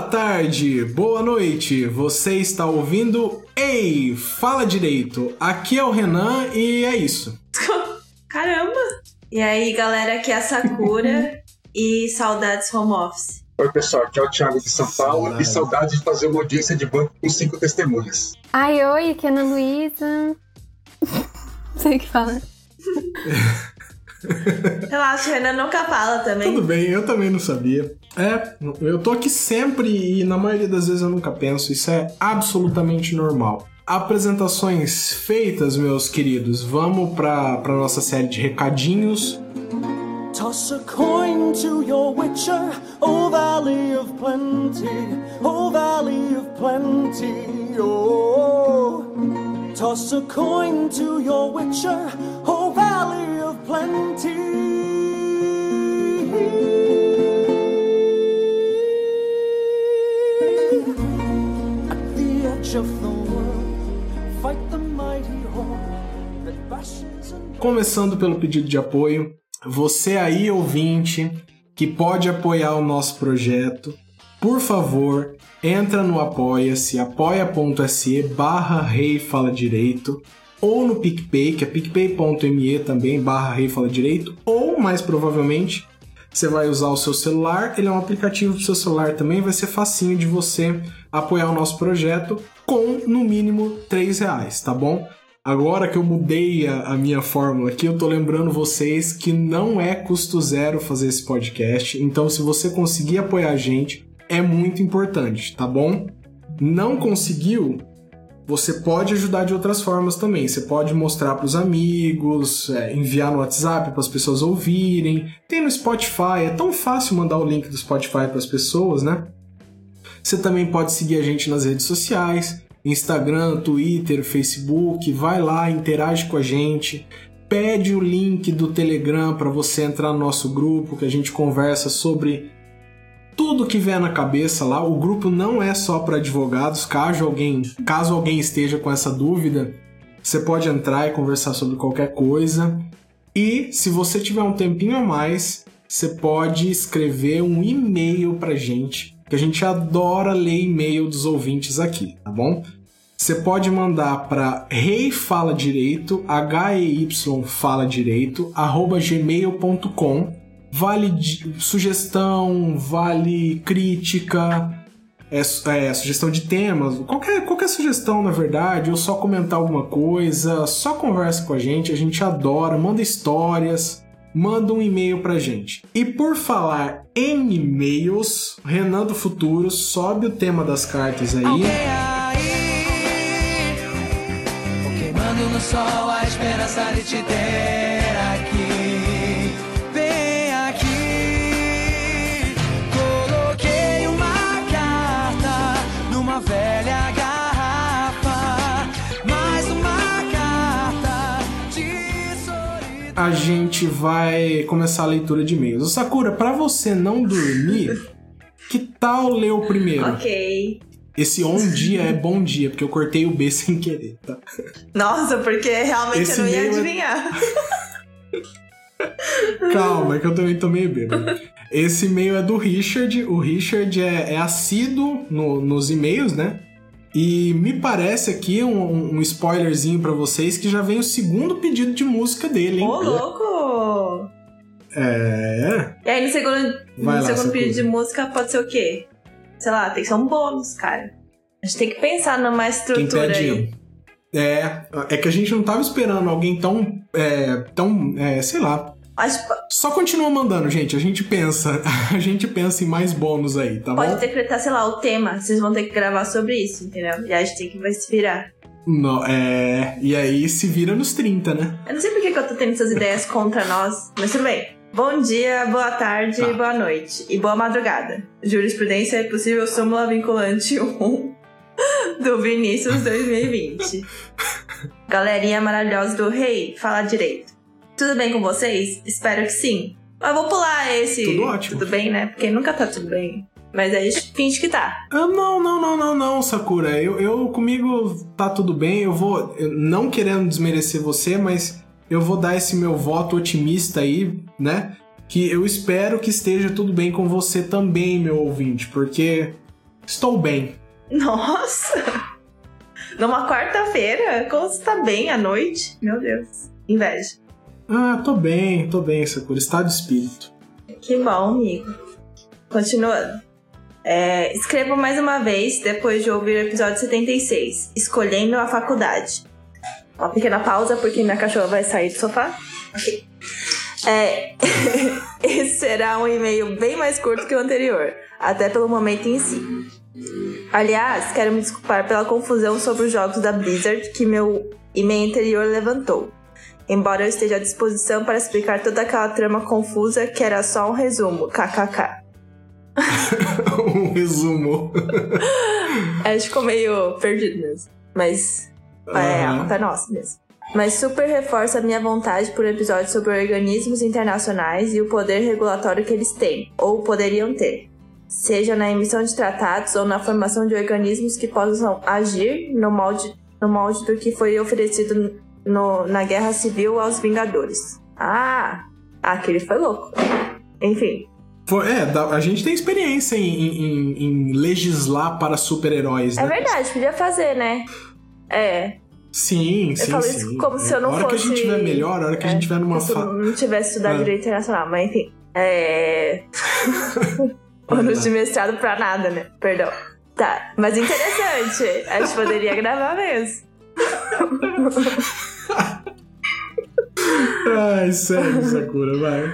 boa tarde, boa noite. Você está ouvindo Ei, fala direito. Aqui é o Renan e é isso. Caramba! E aí, galera, aqui é a Sakura e saudades home office. Oi, pessoal, aqui é o Thiago de São Paulo Saudade. e saudade de fazer uma audiência de banco com cinco testemunhas. Ai, oi, aqui é a Ana Luísa. Não sei o que fala. Relaxa, o Renan nunca fala também. Tudo bem, eu também não sabia. É, eu tô aqui sempre e na maioria das vezes eu nunca penso. Isso é absolutamente normal. Apresentações feitas, meus queridos. Vamos pra, pra nossa série de recadinhos. Toss a coin to your witcher, oh valley of plenty, oh valley of plenty, oh. Toss a coin to your witcher, oh valley of plenty. Começando pelo pedido de apoio, você aí ouvinte que pode apoiar o nosso projeto, por favor, entra no apoia-se, apoia.se barra rei fala direito, ou no PicPay, que é picpay.me também, barra rei fala direito, ou mais provavelmente você vai usar o seu celular, ele é um aplicativo para o seu celular também, vai ser facinho de você apoiar o nosso projeto com no mínimo 3 reais, tá bom? Agora que eu mudei a, a, minha fórmula aqui, eu tô lembrando vocês que não é custo zero fazer esse podcast. Então, se você conseguir apoiar a gente, é muito importante, tá bom? Não conseguiu? Você pode ajudar de outras formas também. Você pode mostrar para os amigos, é, enviar no WhatsApp para as pessoas ouvirem. Tem no Spotify, é tão fácil mandar o link do Spotify para as pessoas, né? Você também pode seguir a gente nas redes sociais, Instagram, Twitter, Facebook, vai lá, interage com a gente, pede o link do Telegram para você entrar no nosso grupo, que a gente conversa sobre tudo que vier na cabeça lá. O grupo não é só para advogados, caso alguém, caso alguém esteja com essa dúvida, você pode entrar e conversar sobre qualquer coisa. E se você tiver um tempinho a mais, você pode escrever um e-mail pra gente, que a gente adora ler e-mail dos ouvintes aqui, tá bom? Você pode mandar para reifaladireito, H-E-Y fala direito, arroba gmail.com vale sugestão, vale crítica, é, é, sugestão de temas, qualquer, qualquer sugestão na verdade, ou só comentar alguma coisa, só conversa com a gente, a gente adora, manda histórias, manda um e-mail pra gente. E por falar em e-mails, Renan do Futuro sobe o tema das cartas aí. Okay, aí, queimando no sol a esperança de te ter A gente vai começar a leitura de e-mails. Sakura, para você não dormir, que tal ler o primeiro? Ok. Esse on dia é bom dia, porque eu cortei o B sem querer, tá? Nossa, porque realmente Esse eu não ia é adivinhar. É... Calma, é que eu também tô meio bêbado. Esse e-mail é do Richard. O Richard é, é assíduo no, nos e-mails, né? E me parece aqui um, um spoilerzinho para vocês que já vem o segundo pedido de música dele, hein? Ô, louco! É. E aí, no segundo, no lá, segundo pedido de música, pode ser o quê? Sei lá, tem que ser um bônus, cara. A gente tem que pensar numa estrutura Quem aí. É, é que a gente não tava esperando alguém tão, é, tão, é, sei lá, mas... Só continua mandando, gente. A gente pensa. A gente pensa em mais bônus aí, tá Pode bom? Pode decretar, sei lá, o tema. Vocês vão ter que gravar sobre isso, entendeu? E a gente tem que vai se virar. Não, é. E aí se vira nos 30, né? Eu não sei por que, eu tô tendo essas ideias contra nós, mas tudo bem. Bom dia, boa tarde, tá. boa noite e boa madrugada. Jurisprudência é possível súmula vinculante 1 do Vinícius 2020. Galerinha maravilhosa do Rei, fala direito. Tudo bem com vocês? Espero que sim. Mas vou pular esse. Tudo ótimo. Tudo bem, né? Porque nunca tá tudo bem. Mas aí finge que tá. Ah, não, não, não, não, não, Sakura. Eu, eu comigo tá tudo bem. Eu vou. Eu, não querendo desmerecer você, mas eu vou dar esse meu voto otimista aí, né? que eu espero que esteja tudo bem com você também, meu ouvinte, porque estou bem. Nossa! Numa quarta-feira? Como você tá bem à noite? Meu Deus. Inveja. Ah, tô bem, tô bem, Sakura. Estado de espírito. Que bom, amigo. Continuando. É, escrevo mais uma vez depois de ouvir o episódio 76, Escolhendo a Faculdade. Uma pequena pausa porque minha cachorra vai sair do sofá. Ok. É, esse será um e-mail bem mais curto que o anterior, até pelo momento em si. Aliás, quero me desculpar pela confusão sobre os jogos da Blizzard que meu e-mail anterior levantou. Embora eu esteja à disposição para explicar toda aquela trama confusa que era só um resumo, kkk. um resumo. É, ficou meio perdido mesmo. Mas é, a é nossa mesmo. Mas super reforça a minha vontade por episódio sobre organismos internacionais e o poder regulatório que eles têm, ou poderiam ter. Seja na emissão de tratados ou na formação de organismos que possam agir no molde, no molde do que foi oferecido no- na Guerra Civil aos Vingadores. Ah, aquele foi louco. Enfim, Foi- é, a gente tem experiência em, em- em legislar para super-heróis, né? é verdade, podia fazer, né? É, Sim, sim, falo sim. isso como se eu não a hora que a fosse- gente tiver melhor, a hora que a É, gente tiver numa se eu fa... não tivesse estudado Ah. direito internacional, mas enfim. É. Anos de mestrado pra nada, né? Perdão. Tá, mas interessante. A gente poderia gravar mesmo. Ai, sério, Sakura, vai.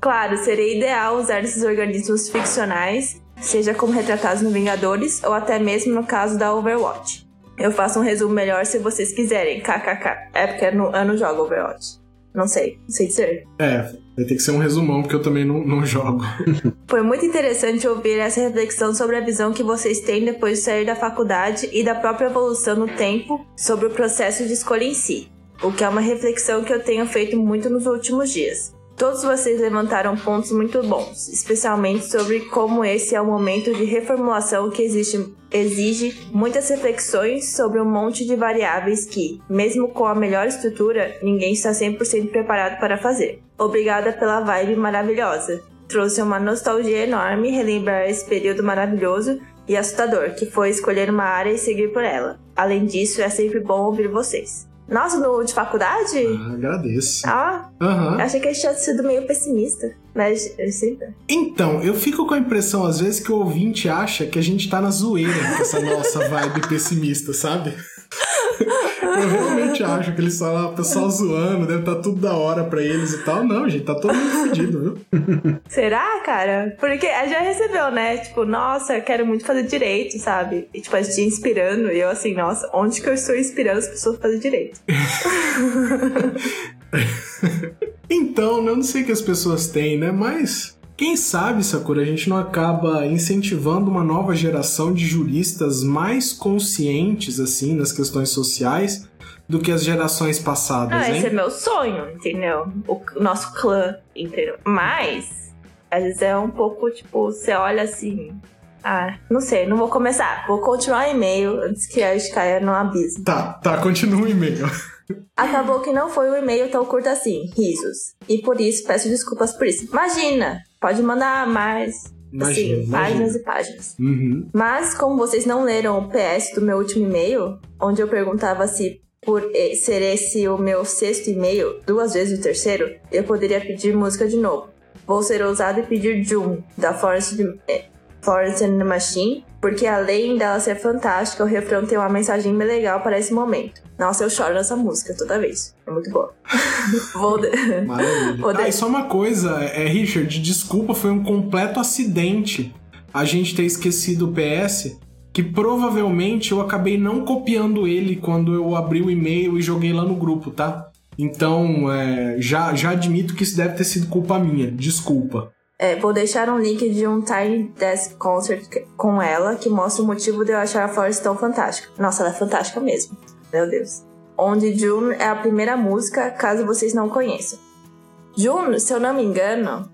Claro, seria ideal usar esses organismos ficcionais, seja como retratados no Vingadores ou até mesmo no caso da Overwatch. Eu faço um resumo melhor se vocês quiserem, kkk. É porque eu não, eu não jogo Overwatch. Não sei, não sei dizer. É, vai ter que ser um resumão, porque eu também não, não jogo. Foi muito interessante ouvir essa reflexão sobre a visão que vocês têm depois de sair da faculdade e da própria evolução no tempo sobre o processo de escolha em si, o que é uma reflexão que eu tenho feito muito nos últimos dias. Todos vocês levantaram pontos muito bons, especialmente sobre como esse é um momento de reformulação que existe, exige muitas reflexões sobre um monte de variáveis que, mesmo com a melhor estrutura, ninguém está 100% preparado para fazer. Obrigada pela vibe maravilhosa. Trouxe uma nostalgia enorme relembrar esse período maravilhoso e assustador que foi escolher uma área e seguir por ela. Além disso, é sempre bom ouvir vocês. Nossa, no de faculdade? Ah, agradeço. Ah, Aham. achei que a gente tinha sido meio pessimista. Mas eu sempre. Então, eu fico com a impressão, às vezes, que o ouvinte acha que a gente tá na zoeira com essa nossa vibe pessimista, sabe? Eu realmente acho que eles são lá, o pessoal zoando, deve estar tudo da hora pra eles e tal. Não, gente, tá todo mundo fedido, viu? Será, cara? Porque a gente já recebeu, né? Tipo, nossa, eu quero muito fazer direito, sabe? E tipo, a gente inspirando. E eu assim, nossa, onde que eu estou inspirando as pessoas a fazer direito? Então, eu não sei o que as pessoas têm, né? Mas quem sabe, Sakura, a gente não acaba incentivando uma nova geração de juristas mais conscientes, assim, nas questões sociais do que as gerações passadas, Não, hein? esse é meu sonho, entendeu? O nosso clã, entendeu? Mas, às vezes é um pouco, tipo, você olha assim. Ah, não sei, não vou começar. Vou continuar o e-mail antes que a gente caia no abismo. Tá, tá, continua o e-mail. Acabou que não foi um e-mail tão curto assim, risos. E por isso peço desculpas por isso. Imagina! Pode mandar mais. Imagina, assim, imagina. páginas e páginas. Uhum. Mas, como vocês não leram o PS do meu último e-mail, onde eu perguntava se por ser esse o meu sexto e-mail, duas vezes o terceiro, eu poderia pedir música de novo. Vou ser ousado e pedir June, da de- eh, Florence and the Machine, porque além dela ser fantástica, o refrão tem uma mensagem bem legal para esse momento. Nossa, eu choro nessa música toda vez. É muito boa. Vou... de- Maravilha. Poder- Ah, e só uma coisa, é, Richard, desculpa, foi um completo acidente a gente ter esquecido o PS, que provavelmente eu acabei não copiando ele quando eu abri o e-mail e joguei lá no grupo, tá? Então, é, já, já admito que isso deve ter sido culpa minha. Desculpa. É, vou deixar um link de um Tiny Desk Concert com ela que mostra o motivo de eu achar a Florence tão fantástica. Nossa, ela é fantástica mesmo. Meu Deus. Onde June é a primeira música, caso vocês não conheçam. June, se eu não me engano,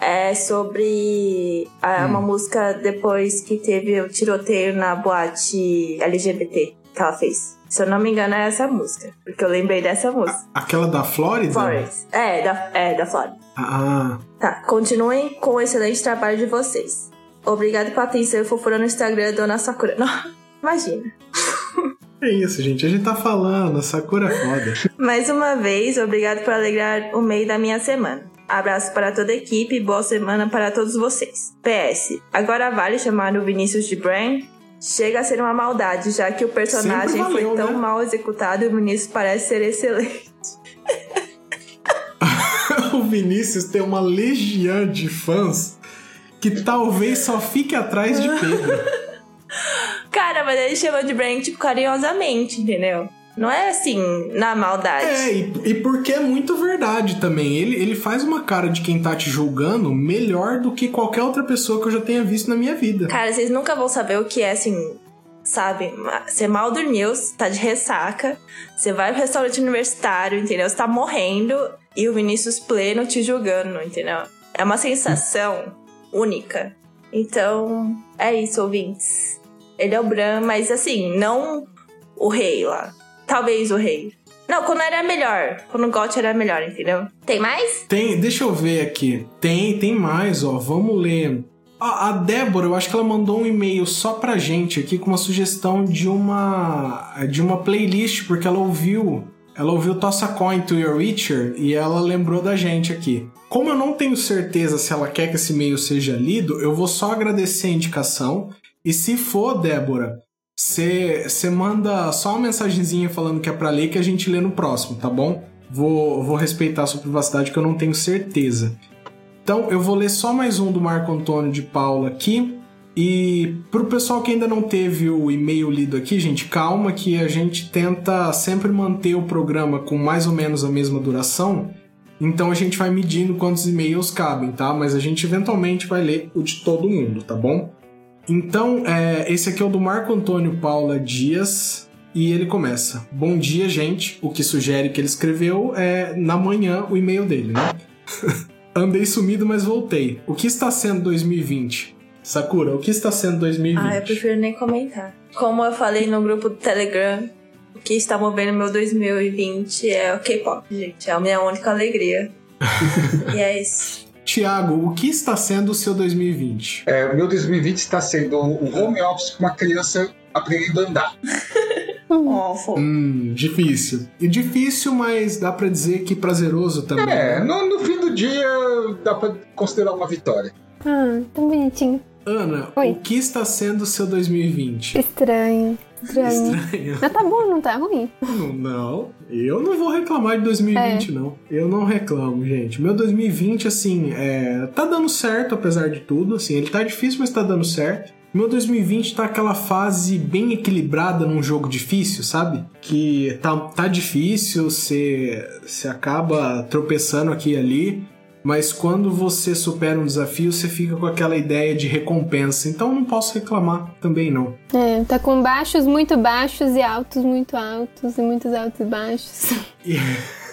é sobre é uma música depois que teve o tiroteio na boate LGBT que ela fez. Se eu não me engano, é essa música. Porque eu lembrei dessa música. Aquela da Flórida? Florence. É, da, é, da Florence. Ah, Tá, continuem com o excelente trabalho de vocês. Obrigado pela atenção e fofura no Instagram, Dona Sakura. Não, imagina. é isso, gente. A gente tá falando, a Sakura é foda. Mais uma vez, obrigado por alegrar o meio da minha semana. Abraço para toda a equipe e boa semana para todos vocês. PS, agora vale chamar o Vinícius de Bran? Chega a ser uma maldade, já que o personagem valeu, foi tão né? mal executado e o Vinícius parece ser excelente. o Vinícius tem uma legião de fãs que talvez só fique atrás de Pedro. Cara, mas ele chama de Bran, tipo, carinhosamente, entendeu? Não é assim, na maldade. É, e, e porque é muito verdade também. Ele, ele faz uma cara de quem tá te julgando melhor do que qualquer outra pessoa que eu já tenha visto na minha vida. Cara, vocês nunca vão saber o que é, assim, sabe? Você mal dormiu, você tá de ressaca, você vai pro restaurante universitário, entendeu? Você tá morrendo e o Vinícius pleno te julgando, entendeu? É uma sensação única. Então, é isso, ouvintes. Ele é o Bran, mas assim, não o rei lá. Talvez o rei. Não, quando era melhor. Quando o Got era melhor, entendeu? Tem mais? Tem, deixa eu ver aqui. Tem, tem mais, ó. Vamos ler. A, a Débora, eu acho que ela mandou um e-mail só pra gente aqui com uma sugestão de uma de uma playlist porque ela ouviu, ela ouviu Toss a Coin to Your Witcher e ela lembrou da gente aqui. Como eu não tenho certeza se ela quer que esse e-mail seja lido, eu vou só agradecer a indicação e se for, Débora, você manda só uma mensagenzinha falando que é pra ler que a gente lê no próximo, tá bom? Vou, vou respeitar a sua privacidade que eu não tenho certeza. Então eu vou ler só mais um do Marco Antônio de Paula aqui. E pro pessoal que ainda não teve o e-mail lido aqui, gente, calma que a gente tenta sempre manter o programa com mais ou menos a mesma duração. Então a gente vai medindo quantos e-mails cabem, tá? Mas a gente eventualmente vai ler o de todo mundo, tá bom? Então, é, esse aqui é o do Marco Antônio Paula Dias e ele começa: Bom dia, gente. O que sugere que ele escreveu é na manhã o e-mail dele, né? Andei sumido, mas voltei. O que está sendo 2020? Sakura, o que está sendo 2020? Ah, eu prefiro nem comentar. Como eu falei no grupo do Telegram, o que está movendo meu 2020 é o K-pop, gente. É a minha única alegria. e é isso. Tiago, o que está sendo o seu 2020? É, o meu 2020 está sendo um home office com uma criança aprendendo a andar. Awful. Hum, difícil. E difícil, mas dá pra dizer que prazeroso também. É, né? no, no fim do dia dá pra considerar uma vitória. Ah, tão bonitinho. Ana, Oi. o que está sendo o seu 2020? Estranho. Estranho. Estranho. Mas tá bom, não tá ruim. Não, Não, eu não vou reclamar de 2020, não. Eu não reclamo, gente. Meu 2020, assim, é, tá dando certo, apesar de tudo. Assim, ele tá difícil, mas tá dando certo. Meu 2020 tá aquela fase bem equilibrada num jogo difícil, sabe? Que tá, tá difícil, você acaba tropeçando aqui e ali. Mas quando você supera um desafio, você fica com aquela ideia de recompensa. Então não posso reclamar também, não. É, tá com baixos muito baixos e altos muito altos e muitos altos e baixos.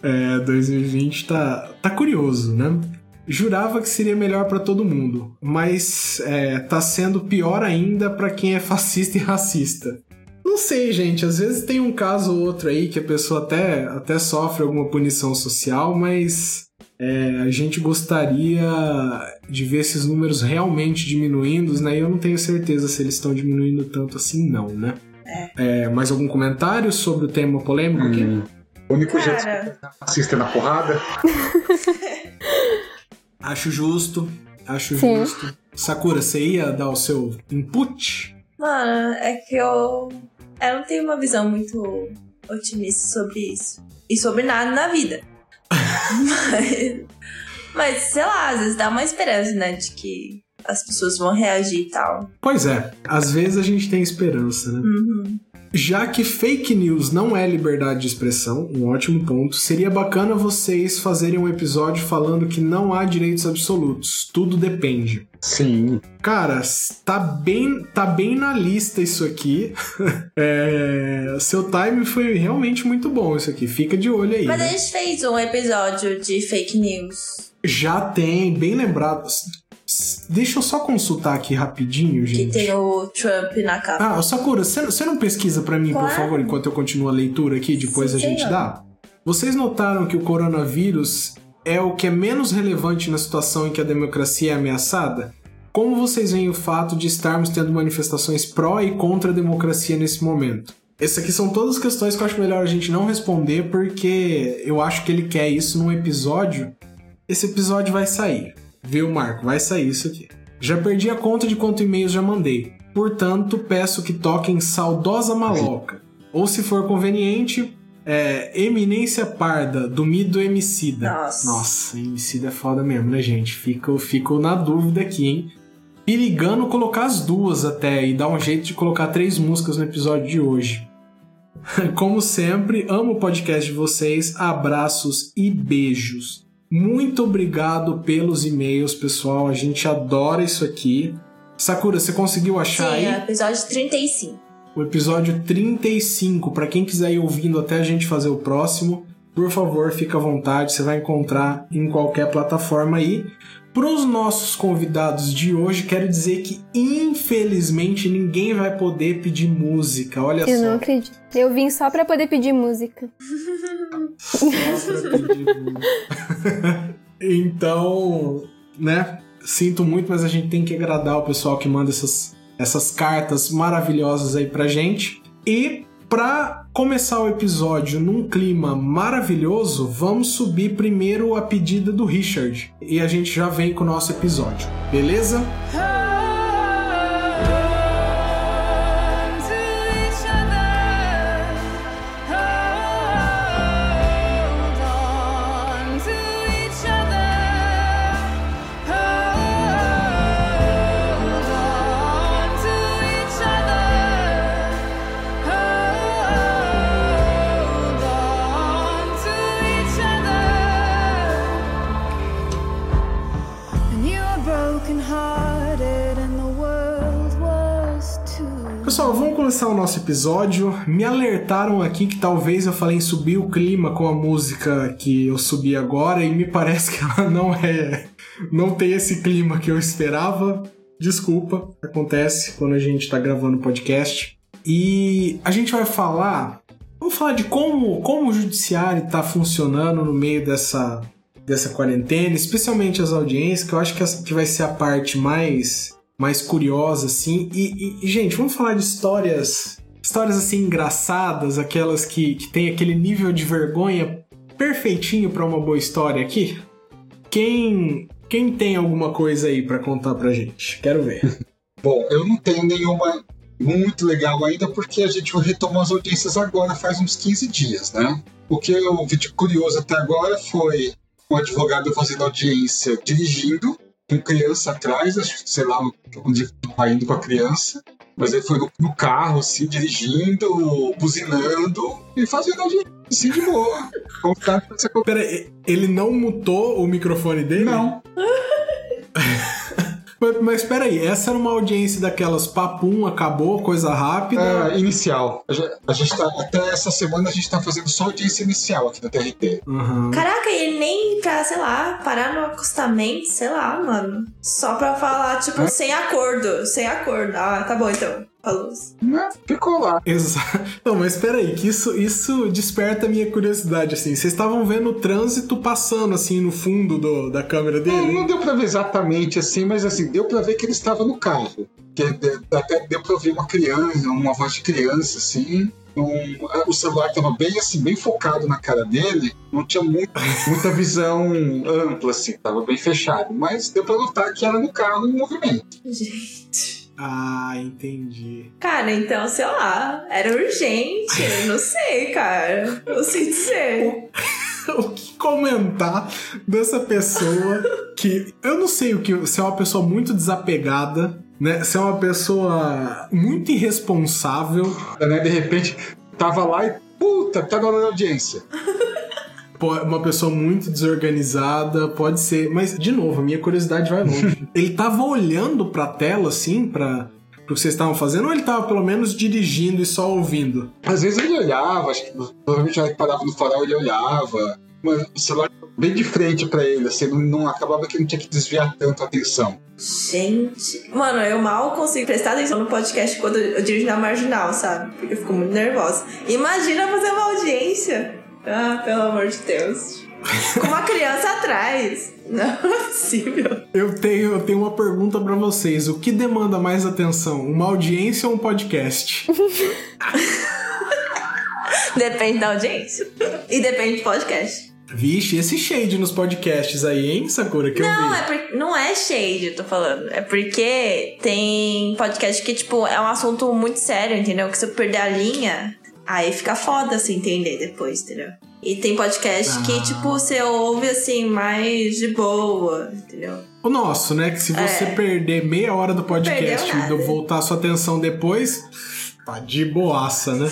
É, 2020 tá, tá curioso, né? Jurava que seria melhor pra todo mundo, mas é, tá sendo pior ainda pra quem é fascista e racista. Não sei, gente, às vezes tem um caso ou outro aí que a pessoa até, até sofre alguma punição social, mas é, a gente gostaria de ver esses números realmente diminuindo, né? E eu não tenho certeza se eles estão diminuindo tanto assim, não, né? É, mais algum comentário sobre o tema polêmico? Hum. O único jeito de Cara, assistir na porrada. Acho justo, acho Sim. justo. Sakura, você ia dar o seu input? mano, é que eu. Eu não tenho uma visão muito otimista sobre isso. E sobre nada na vida. Mas. Mas, sei lá, às vezes dá uma esperança, né? De que as pessoas vão reagir e tal. Pois é, às vezes a gente tem esperança, né? Uhum. Já que fake news não é liberdade de expressão, um ótimo ponto, seria bacana vocês fazerem um episódio falando que não há direitos absolutos, tudo depende. Sim. Cara, tá bem, tá bem na lista isso aqui. É, seu time foi realmente muito bom isso aqui. Fica de olho aí. Mas né? a gente fez um episódio de fake news. Já tem, bem lembrado. Deixa eu só consultar aqui rapidinho, Que gente. tem o Trump na capa. Ah, Sakura, você não pesquisa pra mim, por favor, enquanto eu continuo a leitura aqui, depois Sim, a gente senhor. dá? Vocês notaram que o coronavírus é o que é menos relevante na situação em que a democracia é ameaçada? Como vocês veem o fato de estarmos tendo manifestações pró e contra a democracia nesse momento? Essas aqui são todas questões que eu acho melhor a gente não responder, porque eu acho que ele quer isso num episódio. Esse episódio vai sair. Viu, Marco? Vai sair isso aqui. Já perdi a conta de quanto e-mails já mandei. Portanto, peço que toquem Saudosa Maloca. Ou, se for conveniente, é, Eminência Parda, do Mido Emicida. Nossa. Nossa, Emicida é foda mesmo, né, gente? Fico, fico na dúvida aqui, hein? Perigando colocar as duas até e dar um jeito de colocar três músicas no episódio de hoje. Como sempre, amo o podcast de vocês. Abraços e beijos. Muito obrigado pelos e-mails, pessoal. A gente adora isso aqui. Sakura, você conseguiu achar Sim, aí? é episódio 35. o episódio 35. Para quem quiser ir ouvindo até a gente fazer o próximo, por favor, fica à vontade, você vai encontrar em qualquer plataforma aí. Para os nossos convidados de hoje, quero dizer que infelizmente ninguém vai poder pedir música. Olha Eu só. não acredito. Eu vim só pra poder pedir música. Só pra pedir música. então, né? Sinto muito, mas a gente tem que agradar o pessoal que manda essas, essas cartas maravilhosas aí pra gente. E pra começar o episódio num clima maravilhoso, vamos subir primeiro a pedida do Richard. E a gente já vem com o nosso episódio, beleza? Pessoal, vamos começar o nosso episódio. Me alertaram aqui que talvez eu falei em subir o clima com a música que eu subi agora e me parece que ela não é. Não tem esse clima que eu esperava. Desculpa, acontece quando a gente tá gravando podcast. E a gente vai falar. Vamos falar de como, como o judiciário tá funcionando no meio dessa, dessa quarentena, especialmente as audiências, que eu acho que, essa, que vai ser a parte mais mais curiosa, assim. E, e, gente, vamos falar de histórias. Histórias assim engraçadas, aquelas que, que tem aquele nível de vergonha perfeitinho para uma boa história aqui. Quem quem tem alguma coisa aí para contar pra gente? Quero ver. Bom, eu não tenho nenhuma muito legal ainda porque a gente retomou as audiências agora, faz uns 15 dias, né? O que eu vi de curioso até agora foi um advogado fazendo audiência dirigindo, com criança atrás, acho que sei lá onde estava indo com a criança. Mas ele foi no, no carro, assim, dirigindo, buzinando e fazendo audiência, assim, de boa. Como tá. Pera, ele não mutou o microfone dele? Não. Mas, mas peraí, essa era uma audiência daquelas papum, acabou, coisa rápida. É, inicial. A gente, a gente tá, até essa semana a gente tá fazendo só audiência inicial aqui na TRT. Uhum. Caraca, e ele nem pra, sei lá, parar no acostamento, sei lá, mano. Só pra falar, tipo, Hã? sem acordo. Sem acordo. Ah, tá bom então. Né? Ficou lá. Exato. Não, mas peraí, que isso, isso desperta a minha curiosidade, assim. Vocês estavam vendo o trânsito passando, assim, no fundo do, da câmera Não, dele? não deu pra ver exatamente assim, mas assim, deu pra ver que ele estava no carro. Que de- até deu pra ouvir uma criança, uma voz de criança, assim. Um- o celular estava bem assim, bem focado na cara dele, não tinha muito, muita visão ampla, assim, tava bem fechado. Mas deu pra notar que era no carro em movimento. Gente. Ah, entendi. Cara, então, sei lá, era urgente. Eu não sei, cara. Não sei dizer. o que comentar dessa pessoa que eu não sei o que se é uma pessoa muito desapegada, né? Se é uma pessoa muito irresponsável, Né? De repente, tava lá e, puta, tá na hora da audiência. Uma pessoa muito desorganizada, pode ser, mas de novo, a minha curiosidade vai longe. ele tava olhando pra tela assim, para pro que vocês estavam fazendo, ou ele tava pelo menos dirigindo e só ouvindo? Às vezes ele olhava, acho que provavelmente já parava no farol ele olhava. Mas o celular bem de frente pra ele, assim, não, não- acabava que não tinha que desviar tanto a atenção. Gente. Mano, eu mal consigo prestar atenção no podcast quando eu dirijo na marginal, sabe? Porque eu fico muito nervosa. Imagina fazer uma audiência. Ah, pelo amor de Deus. com uma criança atrás. Não é possível. Eu tenho, eu tenho uma pergunta pra vocês. O que demanda mais atenção? Uma audiência ou um podcast? Depende da audiência. E depende do podcast. Vixe, esse shade nos podcasts aí, hein, Sakura? Que Não, eu vi. é por- não é shade, eu tô falando. É porque tem podcast que, tipo, é um assunto muito sério, entendeu? Que se eu perder a linha, aí fica foda se entender depois, entendeu? E tem podcast Ah. que, tipo, você ouve assim, mais de boa, entendeu? O nosso, né? Que se você É. perder meia hora do podcast e voltar a sua atenção depois, tá de boaça, né?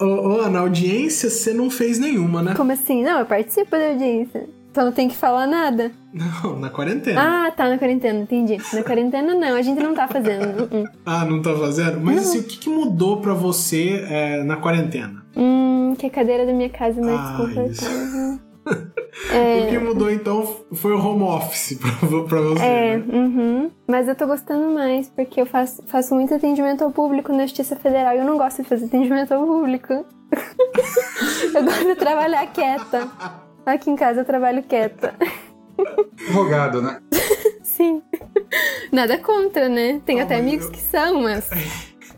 Ô, ô, Ana, audiência você não fez nenhuma, né? Como assim? Não, eu participo da audiência. Então não tem que falar nada. Não, na quarentena. Ah, tá, na quarentena, entendi. Na quarentena não, a gente não tá fazendo. Uh-uh. Ah, não tá fazendo? Mas assim, o que, que mudou pra você é, na quarentena? Hum, que a cadeira da minha casa é mais Ah, desconfortável. O que mudou então foi o home office pra, pra você. É, né? uhum. Mas eu tô gostando mais, porque eu faço, faço muito atendimento ao público na Justiça Federal e eu não gosto de fazer atendimento ao público. eu gosto de trabalhar quieta. Aqui em casa eu trabalho quieta. Advogado, né? Sim. Nada contra, né? Tem Ah, até amigos eu- que são, mas.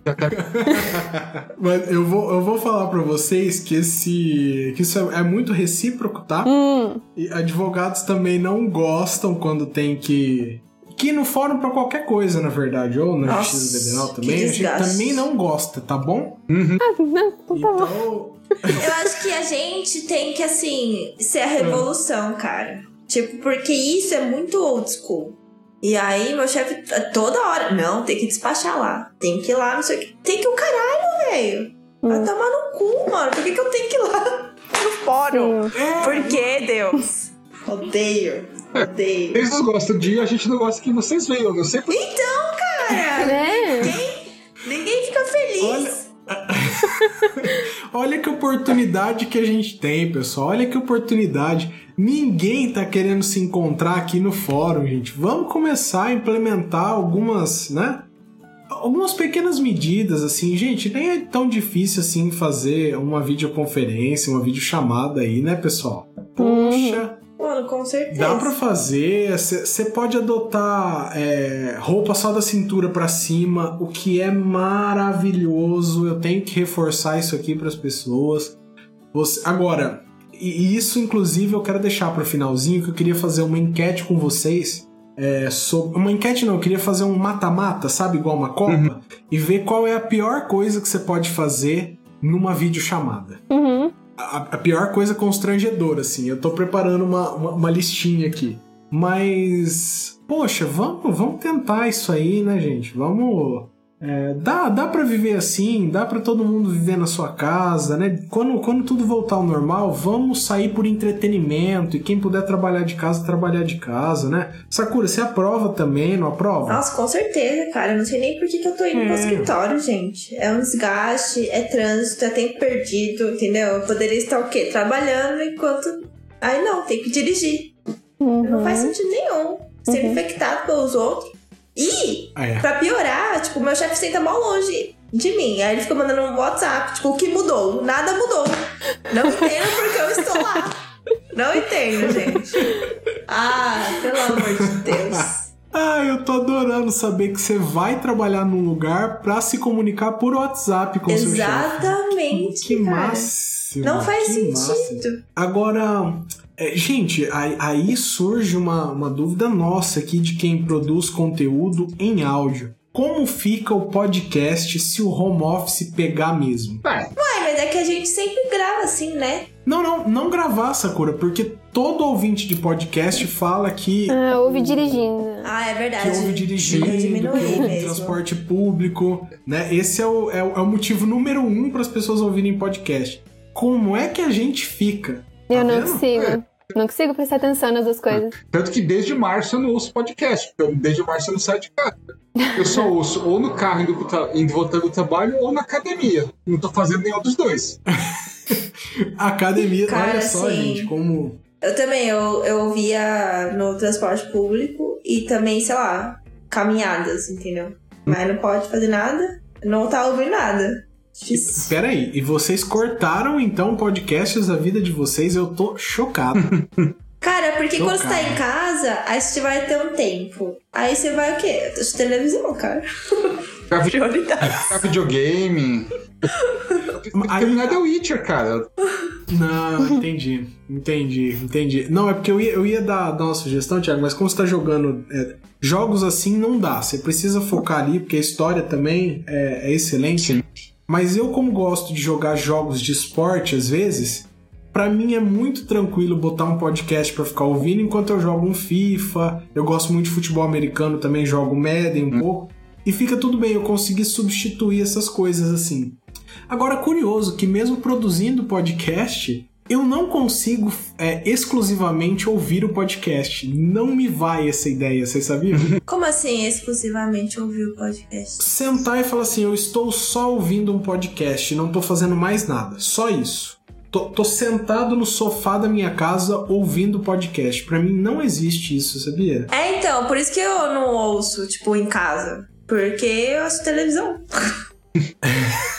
Mas eu vou, eu vou falar pra vocês que esse que isso é, é muito recíproco, tá? Hum, E advogados também não gostam quando tem que que no fórum pra qualquer coisa, na verdade, ou na Nossa, Justiça Federal também, a gente também não gosta, tá bom? ah, não, então tá bom. Eu acho que a gente tem que, assim, ser a revolução, cara. Tipo, porque isso é muito old school. E aí, meu chefe, toda hora, não, tem que despachar lá. Tem que ir lá, não sei o que. Tem que o caralho, velho. Vai Hum. tomar no cu, mano. Por que, que eu tenho que ir lá no fórum? Sim. Por que, Deus? Odeio. Odeio. Eles não gostam de ir, a gente não gosta que vocês venham. Não sei por Então, cara, É. ninguém fica feliz. olha que oportunidade que a gente tem, pessoal. Olha que oportunidade. Ninguém tá querendo se encontrar aqui no fórum, gente. Vamos começar a implementar algumas, né? Algumas pequenas medidas, assim, gente, nem é tão difícil assim fazer uma videoconferência, uma videochamada aí, né, pessoal? Poxa, Com certeza. Dá pra fazer, você pode adotar é, roupa só da cintura pra cima, o que é maravilhoso. Eu tenho que reforçar isso aqui pras pessoas. Você- agora, e isso inclusive eu quero deixar pro finalzinho que eu queria fazer uma enquete com vocês. É, sobre, uma enquete não, eu queria fazer um mata-mata, sabe, igual uma Copa, e ver qual é a pior coisa que você pode fazer numa videochamada Uhum. A, a pior coisa constrangedora, assim. Eu tô preparando uma, uma, uma listinha aqui. Mas, poxa, vamos, vamos tentar isso aí, né, gente? Vamos. É, dá, dá para viver assim, dá pra todo mundo viver na sua casa, né? Quando, quando tudo voltar ao normal, vamos sair por entretenimento e quem puder trabalhar de casa, trabalhar de casa, né? Sakura, você aprova também, não aprova? Nossa, com certeza, cara. Eu não sei nem por que, que eu tô indo pro É. escritório, gente. É um desgaste, é trânsito, é tempo perdido, entendeu? Eu poderia estar o quê? Trabalhando enquanto. Aí não, tem que dirigir. Não faz Uhum. sentido nenhum. Ser infectado pelos outros. E, É. pra piorar, tipo, meu chefe senta mal longe de mim. Aí ele fica mandando um WhatsApp, tipo, o que mudou? Nada mudou. Não entendo porque eu estou lá. Não entendo, gente. Ah, pelo amor de Deus. Ah, eu tô adorando saber que você vai trabalhar num lugar pra se comunicar por WhatsApp com seu chefe. Exatamente. Que cara. máximo. Não faz que máximo. sentido. Agora, é, gente, aí, aí surge uma, uma dúvida nossa aqui de quem produz conteúdo em áudio. Como fica o podcast se o home office pegar mesmo? Ué, mas é que a gente sempre grava assim, né? Não, não, não gravar, Sakura, porque todo ouvinte de podcast fala que, Ah, ouve dirigindo. Ah, é que verdade. ouve dirigindo, que ouve mesmo. transporte público, né? Esse é o, é, o, é o motivo número um para as pessoas ouvirem podcast. Como é que a gente fica? Eu Tá não vendo? consigo. Não consigo prestar atenção nas duas coisas. Tanto que desde março eu não ouço podcast. porque eu- Desde março eu não saio de casa. Eu só ouço ou no carro indo, indo voltando do trabalho ou na academia. Não tô fazendo nenhum dos dois. Academia, Cara, olha só, assim, gente, como Eu também, eu, eu ouvia no transporte público e também, sei lá, caminhadas, entendeu? Mas não pode fazer nada, não tá ouvindo nada. Difícil. Peraí, e vocês cortaram então podcasts da vida de vocês? Eu tô chocado. Cara, porque quando você tá Chocado. em casa, aí você vai ter um tempo. Aí você vai o quê? Assistir televisão, cara. Pra vi- Prioridade. pra videogame. Aí- Terminar The Witcher, cara. Não, entendi. Entendi, entendi. Não, é porque eu ia, eu ia dar, dar uma sugestão, Thiago, mas como você tá jogando é, jogos assim, não dá. Você precisa focar ali, porque a história também é, é excelente. Sim. Mas eu, como gosto de jogar jogos de esporte às vezes, pra mim é muito tranquilo botar um podcast pra ficar ouvindo enquanto eu jogo um FIFA. Eu gosto muito de futebol americano, também jogo Madden um pouco. E fica tudo bem, eu consegui substituir essas coisas assim. Agora, curioso que mesmo produzindo podcast, eu não consigo é, exclusivamente ouvir o podcast. Não me vai essa ideia, vocês sabiam? Como assim, exclusivamente ouvir o podcast? sentar e falar assim: eu estou só ouvindo um podcast, não tô fazendo mais nada. Só isso. Tô, tô sentado no sofá da minha casa ouvindo podcast. Pra mim não existe isso, sabia? É, então, por isso que eu não ouço, tipo, em casa. Porque eu assisto televisão.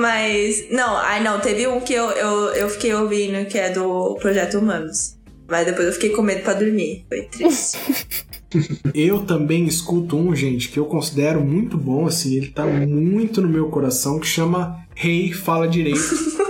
Mas, não, ai não, teve um que eu, eu, eu fiquei ouvindo que é do Projeto Humanos. Mas depois eu fiquei com medo pra dormir. Foi triste. Eu também escuto um, gente, que eu considero muito bom, assim, ele tá muito no meu coração, que chama Rei Fala Direito.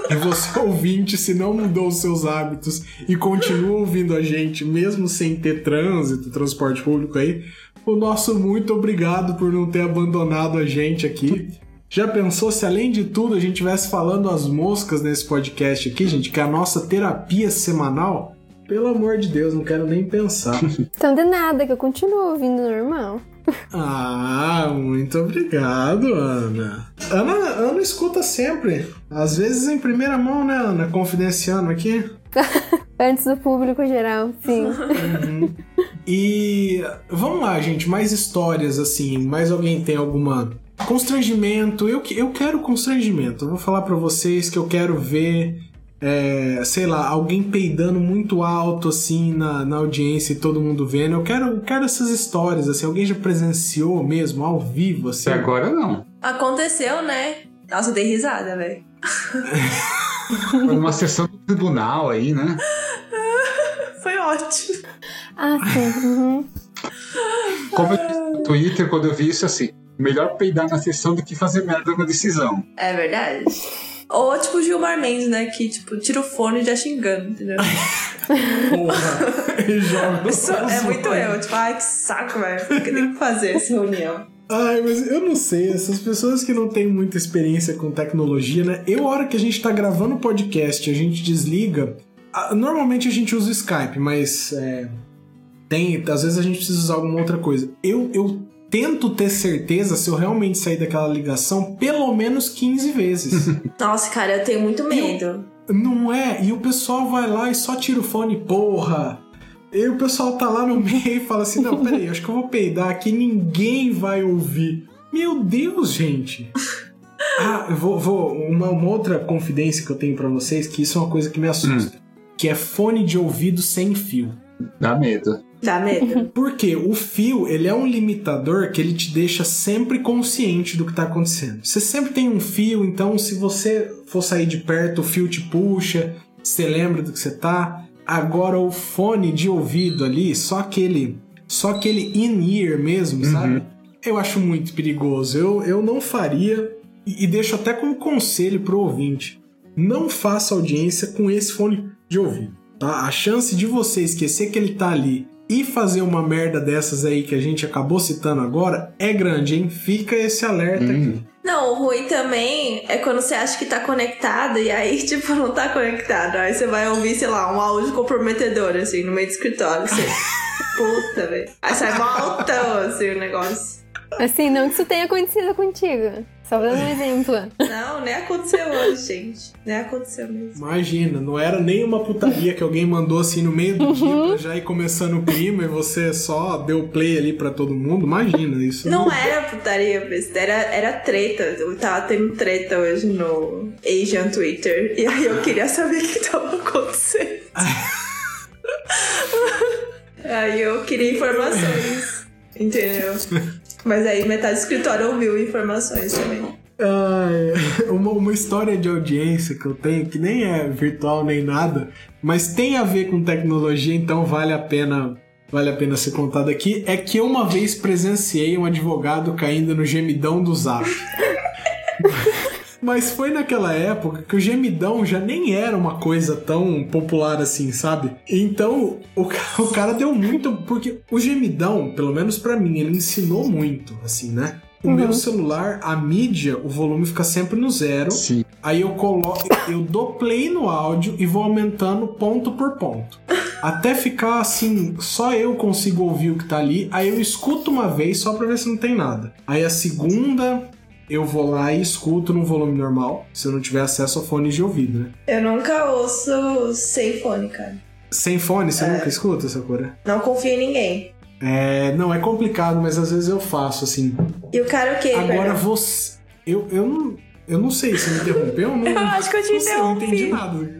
E você, ouvinte, se não mudou os seus hábitos e continua ouvindo a gente, mesmo sem ter trânsito, transporte público aí, o nosso muito obrigado por não ter abandonado a gente aqui. Já pensou se além de tudo a gente estivesse falando as moscas nesse podcast aqui, gente, que é a nossa terapia semanal? Pelo amor de Deus, não quero nem pensar. Então, de nada, que eu continuo ouvindo normal. Ah, muito obrigado, Ana. Ana. Ana escuta sempre. Às vezes em primeira mão, né, Ana? Confidenciando aqui. Antes do público geral, sim. E vamos lá, gente, mais histórias assim. Mais alguém tem alguma constrangimento? Eu, que- eu quero constrangimento. Eu vou falar pra vocês que eu quero ver, é, sei lá, alguém peidando muito alto assim na, na audiência e todo mundo vendo. Eu quero, eu quero essas histórias assim. Alguém já presenciou mesmo ao vivo assim? Até agora não. Aconteceu, né? Nossa, eu dei risada, velho. Foi numa sessão do tribunal aí, né? Foi ótimo. Ah, sim. Uhum. Como eu disse no Twitter, quando eu vi isso assim, melhor peidar na sessão do que fazer merda na decisão. É verdade. Ou tipo o Gilmar Mendes, né? Que tipo, tira o fone e já xingando, entendeu? Porra, joga Isso é muito eu. Tipo, ai, que saco, velho. O que tem que fazer essa reunião? Ai, mas eu não sei, essas pessoas que não têm muita experiência com tecnologia, né? Eu, a hora que a gente tá gravando o podcast, a gente desliga. Normalmente a gente usa o Skype, mas é, tem, às vezes a gente precisa usar alguma outra coisa. Eu, eu tento ter certeza se eu realmente sair daquela ligação pelo menos 15 vezes. Nossa, cara, eu tenho muito medo. Não é? E o pessoal vai lá e só tira o fone, porra. E o pessoal tá lá no meio e fala assim: não, peraí, acho que eu vou peidar aqui, ninguém vai ouvir. Meu Deus, gente. Ah, eu vou. vou uma, uma outra confidência que eu tenho pra vocês, que isso é uma coisa que me assusta. Que é fone de ouvido sem fio. Dá medo. Dá medo. Porque o fio, ele é um limitador que ele te deixa sempre consciente do que tá acontecendo. Você sempre tem um fio, então se você for sair de perto, o fio te puxa, você lembra do que você tá. Agora o fone de ouvido ali, só aquele, só aquele in-ear mesmo, sabe? Eu acho muito perigoso. Eu, eu não faria e, e deixo até como conselho pro ouvinte. Não faça audiência com esse fone de ouvido. Tá? A chance de você esquecer que ele tá ali e fazer uma merda dessas aí que a gente acabou citando agora é grande, hein? Fica esse alerta aqui. Não, o ruim também é quando você acha que tá conectado e aí, tipo, não tá conectado. Aí você vai ouvir, sei lá, um áudio comprometedor, assim, no meio do escritório. Você... Puta, velho. Aí sai altão, assim, o negócio. Assim, não que isso tenha acontecido contigo. Só dando um exemplo. Não, nem aconteceu hoje, gente. Nem aconteceu mesmo. Imagina, não era nem uma putaria que alguém mandou assim no meio do dia pra já ir começando o clima e você só deu play ali pra todo mundo. Imagina, isso Não era putaria, era, era treta. Eu tava tendo treta hoje no Asian Twitter. E aí eu queria saber o que tava acontecendo. aí eu queria informações. Entendeu? Mas aí metade do escritório ouviu informações também. Uma, uma história de audiência que eu tenho, que nem é virtual nem nada, mas tem a ver com tecnologia, então vale a pena vale a pena ser contado aqui, é que eu uma vez presenciei um advogado caindo no gemidão do zap. Mas foi naquela época que o gemidão já nem era uma coisa tão popular assim, sabe? Então o, o cara deu muito. Porque o gemidão, pelo menos para mim, ele ensinou muito, assim, né? O uhum. meu celular, a mídia, o volume fica sempre no zero. Sim. Aí eu coloco, eu dou play no áudio e vou aumentando ponto por ponto. Até ficar assim, só eu consigo ouvir o que tá ali. Aí eu escuto uma vez só pra ver se não tem nada. Aí a segunda, eu vou lá e escuto no volume normal, se eu não tiver acesso a fones de ouvido, né? Eu nunca ouço sem fone, cara. Sem fone, você é. nunca escuta, Sakura? Não confio em ninguém. É, não, é complicado, mas às vezes eu faço, assim. E o cara o quê? Agora perdão? você. Eu, eu não. Eu não sei, se me interrompeu? Não, eu acho que eu te não interrompi. Sei, não entendi nada.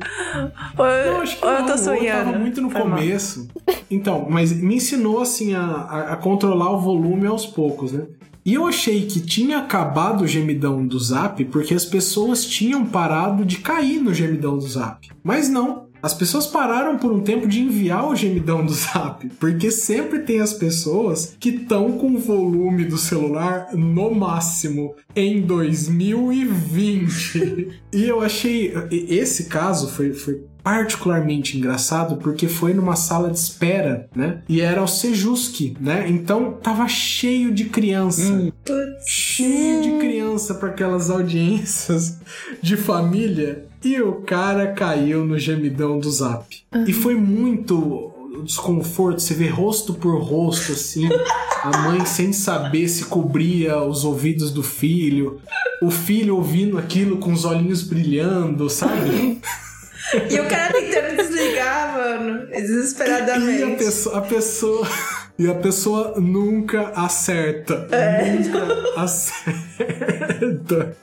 Ou eu, não, acho que ou não, eu tô sonhando. Eu tava muito no começo. Então, mas me ensinou, assim, a, a, a controlar o volume aos poucos, né? E eu achei que tinha acabado o gemidão do Zap porque as pessoas tinham parado de cair no gemidão do Zap. Mas não. As pessoas pararam por um tempo de enviar o gemidão do Zap, porque sempre tem as pessoas que estão com o volume do celular no máximo em 2020. e eu achei esse caso foi, foi particularmente engraçado porque foi numa sala de espera, né? E era o Sejuski, né? Então tava cheio de criança. Hum. Cheio de criança para aquelas audiências de família. E o cara caiu no gemidão do zap. Uhum. E foi muito desconforto, você vê rosto por rosto, assim, a mãe sem saber se cobria os ouvidos do filho, o filho ouvindo aquilo com os olhinhos brilhando, sabe? E o cara tentando desligar, mano. Desesperadamente. E a pessoa. A pessoa e a pessoa nunca acerta. É. Nunca acerta.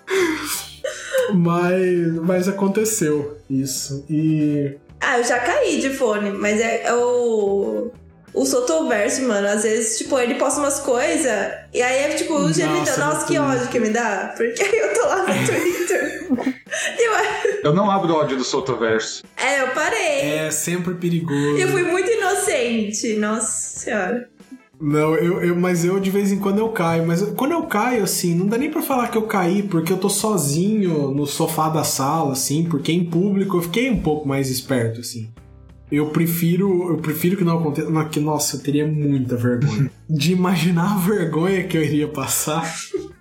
Mas, mas aconteceu isso. E. Ah, eu já caí de fone, mas é, é o Sotoverso, mano, às vezes, tipo, ele posta umas coisas e aí é tipo, o gemidão, nossa, nossa que ódio que me dá. Porque aí eu tô lá no Twitter. eu... eu não abro ódio do Sotoverso. É, eu parei. É sempre perigoso. Eu fui muito inocente, nossa senhora. Não, eu, eu, mas eu de vez em quando eu caio. Mas quando eu caio, assim, não dá nem pra falar que eu caí, porque eu tô sozinho no sofá da sala, assim, porque em público eu fiquei um pouco mais esperto, assim. Eu prefiro, eu prefiro que não aconteça. Que, nossa, eu teria muita vergonha. de imaginar a vergonha que eu iria passar. Mas...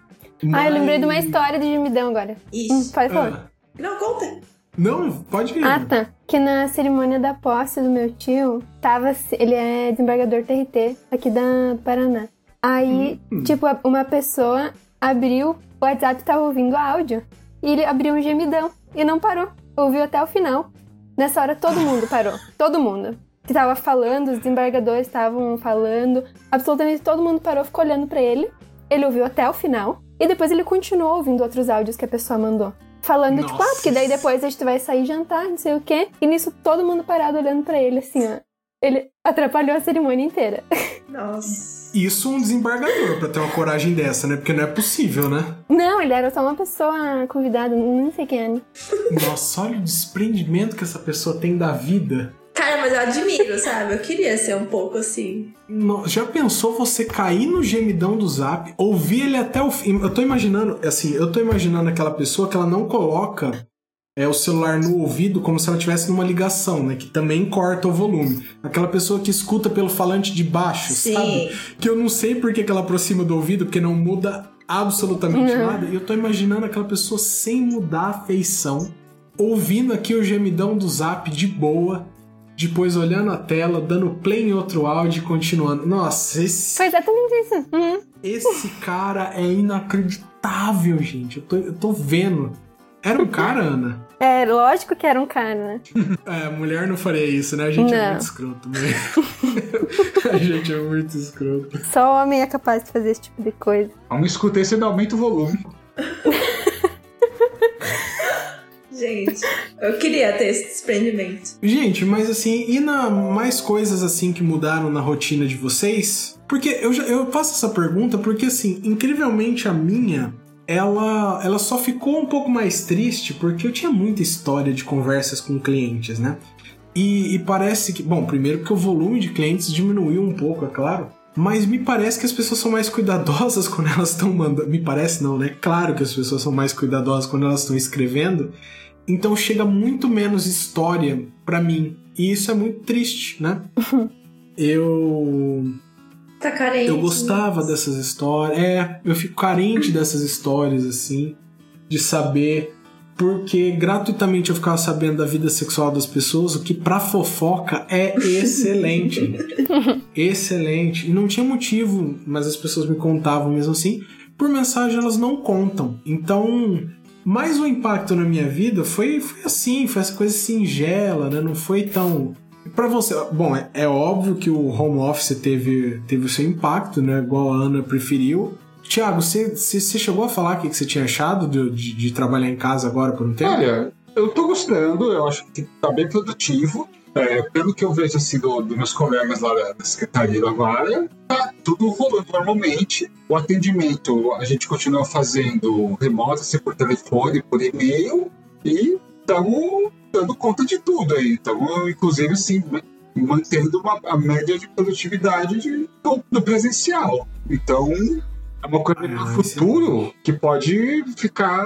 Ah, eu lembrei de uma história de gemidão agora. Isso. Hum, pode falar. Ah. Não, conta. Não, pode ir. Ah, tá. Que na cerimônia da posse do meu tio, tava. Ele é desembargador TRT aqui da, do Paraná. Aí, hum. tipo, uma pessoa abriu o WhatsApp tava ouvindo áudio. E ele abriu um gemidão e não parou. Ouviu até o final. Nessa hora todo mundo parou. Todo mundo. Que tava falando, os desembargadores estavam falando. Absolutamente todo mundo parou, ficou olhando para ele. Ele ouviu até o final. E depois ele continuou ouvindo outros áudios que a pessoa mandou. Falando, Nossa. tipo, ah, porque daí depois a gente vai sair jantar, não sei o quê. E nisso todo mundo parado olhando para ele, assim, ó. Ele atrapalhou a cerimônia inteira. Nossa. Isso um desembargador pra ter uma coragem dessa, né? Porque não é possível, né? Não, ele era só uma pessoa convidada, não sei quem. Nossa, olha o desprendimento que essa pessoa tem da vida. Cara, mas eu admiro, sabe? Eu queria ser um pouco assim. Já pensou você cair no gemidão do zap, ouvir ele até o fim? Eu tô imaginando, assim, eu tô imaginando aquela pessoa que ela não coloca é, o celular no ouvido como se ela tivesse numa ligação, né? Que também corta o volume. Aquela pessoa que escuta pelo falante de baixo, Sim. sabe? Que eu não sei por que, ela aproxima do ouvido, porque não muda absolutamente uhum. nada. E eu tô imaginando aquela pessoa sem mudar a feição, ouvindo aqui o gemidão do zap de boa, depois olhando a tela, dando play em outro áudio e continuando. Nossa, esse. Foi exatamente isso. Uhum. Esse cara é inacreditável, gente. Eu tô, eu tô vendo. Era um cara, Ana? É, lógico que era um cara, né? É, mulher não faria isso, né? A gente é não. é muito escroto mesmo. a gente é muito escroto. Só homem é capaz de fazer esse tipo de coisa. Vamos escutar esse aumenta o volume. Gente, eu queria ter esse desprendimento. Gente, mas assim, e na mais coisas assim que mudaram na rotina de vocês? Porque eu, já, eu faço essa pergunta porque assim, incrivelmente a minha ela, ela só ficou um pouco mais triste porque eu tinha muita história de conversas com clientes, né? E, e, parece que, bom, primeiro porque o volume de clientes diminuiu um pouco, é claro, mas me parece que as pessoas são mais cuidadosas quando elas estão mandando. Me parece não, né? Claro que as pessoas são mais cuidadosas quando elas estão escrevendo. Então chega muito menos história para mim. E isso é muito triste, né? eu. Tá carente. Eu gostava dessas histórias. É, eu fico carente dessas histórias, assim. De saber. Porque gratuitamente eu ficava sabendo da vida sexual das pessoas, o que pra fofoca é excelente. excelente. E não tinha motivo, mas as pessoas me contavam mesmo assim. Por mensagem elas não contam. Então, mais o impacto na minha vida foi, foi assim, foi essa coisa singela, né? Não foi tão. Para você, bom, é, é, óbvio que o home office teve, teve o seu impacto, né? Igual a Ana preferiu. Tiago, você, chegou a falar o que, você tinha achado de, de, de, trabalhar em casa agora por um tempo? Olha, eu tô gostando, eu acho que tá bem produtivo. É, pelo que eu vejo assim dos do meus colegas lá da Secretaria da Vara, tá tudo rolando normalmente. O atendimento a gente continua fazendo remoto, assim, por telefone, por e-mail, e estamos dando conta de tudo aí. Estamos, inclusive, assim, mantendo uma, a média de produtividade de, do, do presencial. Então, é uma coisa no ah, futuro que pode ficar.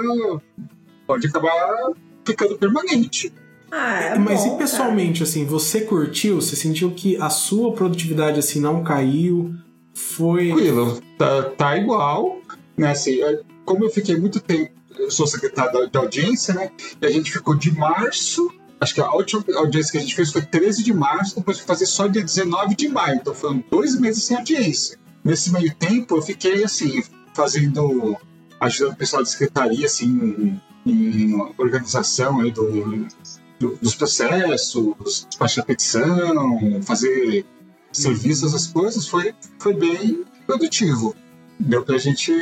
pode acabar ficando permanente. Ah, é Mas bom, e pessoalmente, cara. assim, você curtiu? Você sentiu que a sua produtividade, assim, não caiu? Foi. Tranquilo, tá, tá igual, né? Assim, como eu fiquei muito tempo, eu sou secretário de audiência, né? E a gente ficou de março Acho que a última audiência que a gente fez foi 13 de março, depois foi fazer só dia 19 de maio. Então foram dois meses sem audiência. Nesse meio tempo, eu fiquei assim, fazendo. ajudando o pessoal da secretaria, assim, em organização aí do, do, dos processos, despachar petição, fazer serviços, as coisas, foi, foi bem produtivo. Deu pra gente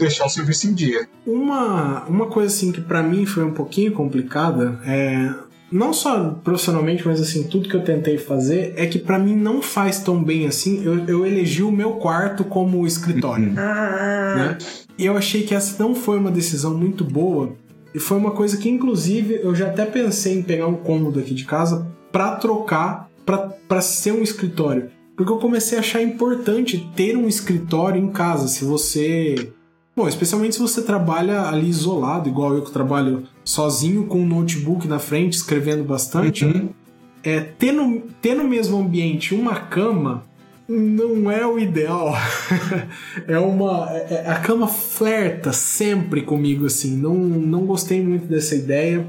deixar o serviço em dia. Uma, uma coisa assim que para mim foi um pouquinho complicada é não só profissionalmente, mas assim, tudo que eu tentei fazer é que para mim não faz tão bem assim. Eu, eu elegi o meu quarto como escritório. Uhum. Ah. Né? E eu achei que essa não foi uma decisão muito boa. E foi uma coisa que, inclusive, eu já até pensei em pegar um cômodo aqui de casa para trocar para ser um escritório. Porque eu comecei a achar importante ter um escritório em casa. Se você Bom, especialmente se você trabalha ali isolado, igual eu que trabalho sozinho com um notebook na frente, escrevendo bastante. Uhum. É, ter, no, ter no mesmo ambiente uma cama não é o ideal. é uma. É, a cama flerta sempre comigo, assim. Não, não gostei muito dessa ideia.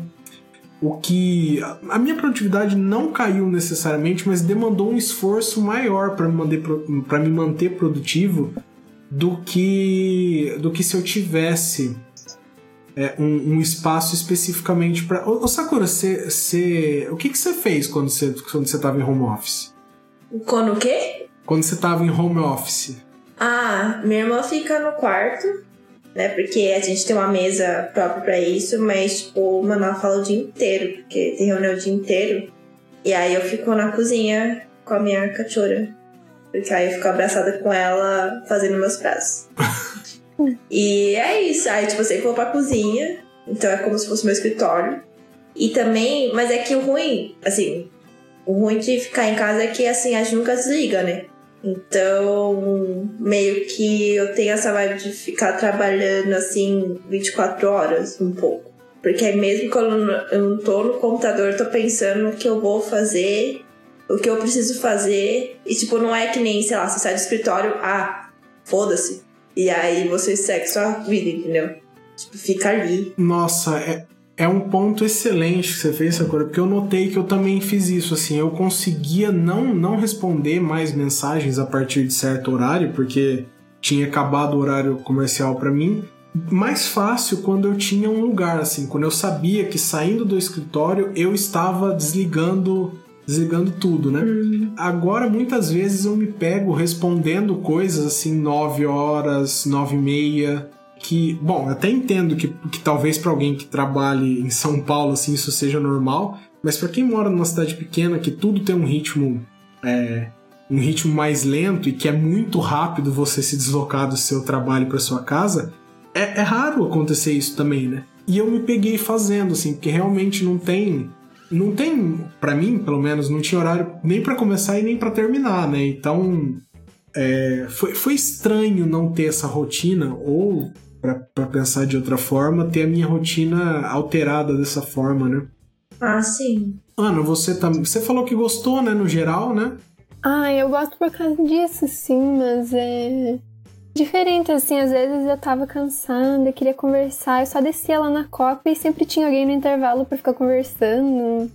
O que. A minha produtividade não caiu necessariamente, mas demandou um esforço maior para me, manter, me manter produtivo do que do que se eu tivesse é, um, um, espaço especificamente para. Ô, Sakura, você, o que, que você fez quando você quando você estava em home office? Quando o quê? Quando você estava em home office. Ah, minha irmã fica no quarto, né? Porque a gente tem uma mesa própria para isso, mas tipo, o Manuel fala o dia inteiro, porque tem reunião o dia inteiro. E aí eu fico na cozinha com a minha cachorra. Porque aí eu fico abraçada com ela fazendo meus pratos. e é isso. Aí, tipo, eu sempre vou pra cozinha. Então é como se fosse meu escritório. E também, mas é que o ruim, assim, o ruim de ficar em casa é que assim, a gente nunca desliga, né? Então, meio que eu tenho essa vibe de ficar trabalhando assim 24 horas, um pouco. Porque mesmo quando eu não tô no computador, eu tô pensando no que eu vou fazer o que eu preciso fazer. E, tipo, não é que nem, sei lá, você sai do escritório, ah, foda-se. E aí você segue sua vida, entendeu? Tipo, fica ali. Nossa, é, é um ponto excelente que você fez, Sakura, porque eu notei que eu também fiz isso, assim, eu conseguia não, não responder mais mensagens a partir de certo horário, porque tinha acabado o horário comercial para mim. Mais fácil quando eu tinha um lugar, assim, quando eu sabia que saindo do escritório eu estava desligando desligando tudo, né? Uhum. Agora, muitas vezes eu me pego respondendo coisas assim, 9 horas, 9 e meia, que, bom, até entendo que, que talvez para alguém que trabalhe em São Paulo, assim, isso seja normal, mas para quem mora numa cidade pequena, que tudo tem um ritmo, é, um ritmo mais lento e que é muito rápido você se deslocar do seu trabalho para sua casa, é, é raro acontecer isso também, né? E eu me peguei fazendo, assim, porque realmente não tem. Não tem, para mim, pelo menos, não tinha horário nem para começar e nem para terminar, né? Então, é, foi, foi estranho não ter essa rotina, ou, para pensar de outra forma, ter a minha rotina alterada dessa forma, né? Ah, sim. Ana, você tá, você falou que gostou, né, no geral, né? Ah, eu gosto por causa disso, sim, mas é diferente, assim, às vezes eu tava cansada, queria conversar, eu só descia lá na Copa e sempre tinha alguém no intervalo para ficar conversando.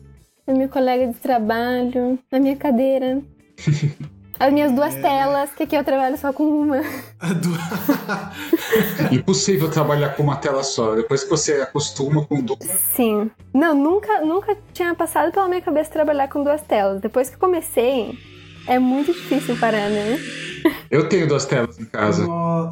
A minha colega de trabalho, a minha cadeira. As minhas duas é... telas, que aqui eu trabalho só com uma. Impossível trabalhar com uma tela só. Depois que você acostuma com dupla. Sim. Não, nunca, nunca tinha passado pela minha cabeça trabalhar com duas telas. Depois que comecei, é muito difícil parar, né? Eu tenho duas telas em casa. Oh.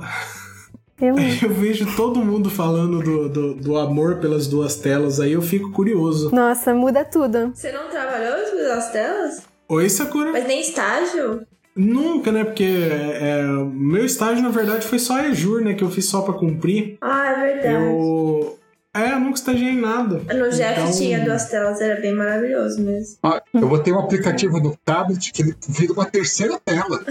Eu... eu... vejo todo mundo falando do, do, do, amor pelas duas telas, aí eu fico curioso. Nossa, muda tudo. Você não trabalhou com duas telas? Oi, Sakura. Mas nem estágio? Nunca, né? Porque é, meu estágio, na verdade, foi só a EJUR, né? Que eu fiz só pra cumprir. Ah, é verdade. Eu é, eu nunca estagiei em nada. No Jeff então... tinha duas telas, era bem maravilhoso mesmo. Ah, eu botei um aplicativo no tablet que ele vira uma terceira tela.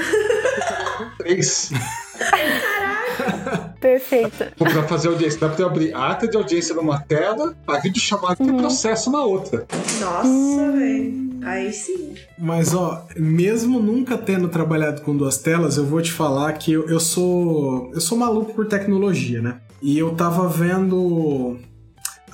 Três. Caraca! Perfeito. Pra fazer audiência, dá pra abrir ata de audiência numa tela, a vídeo chamada uhum. e processo na outra. Nossa, uhum. velho. Aí sim. Mas ó, mesmo nunca tendo trabalhado com duas telas, eu vou te falar que eu, eu sou. Eu sou maluco por tecnologia, né? E eu tava vendo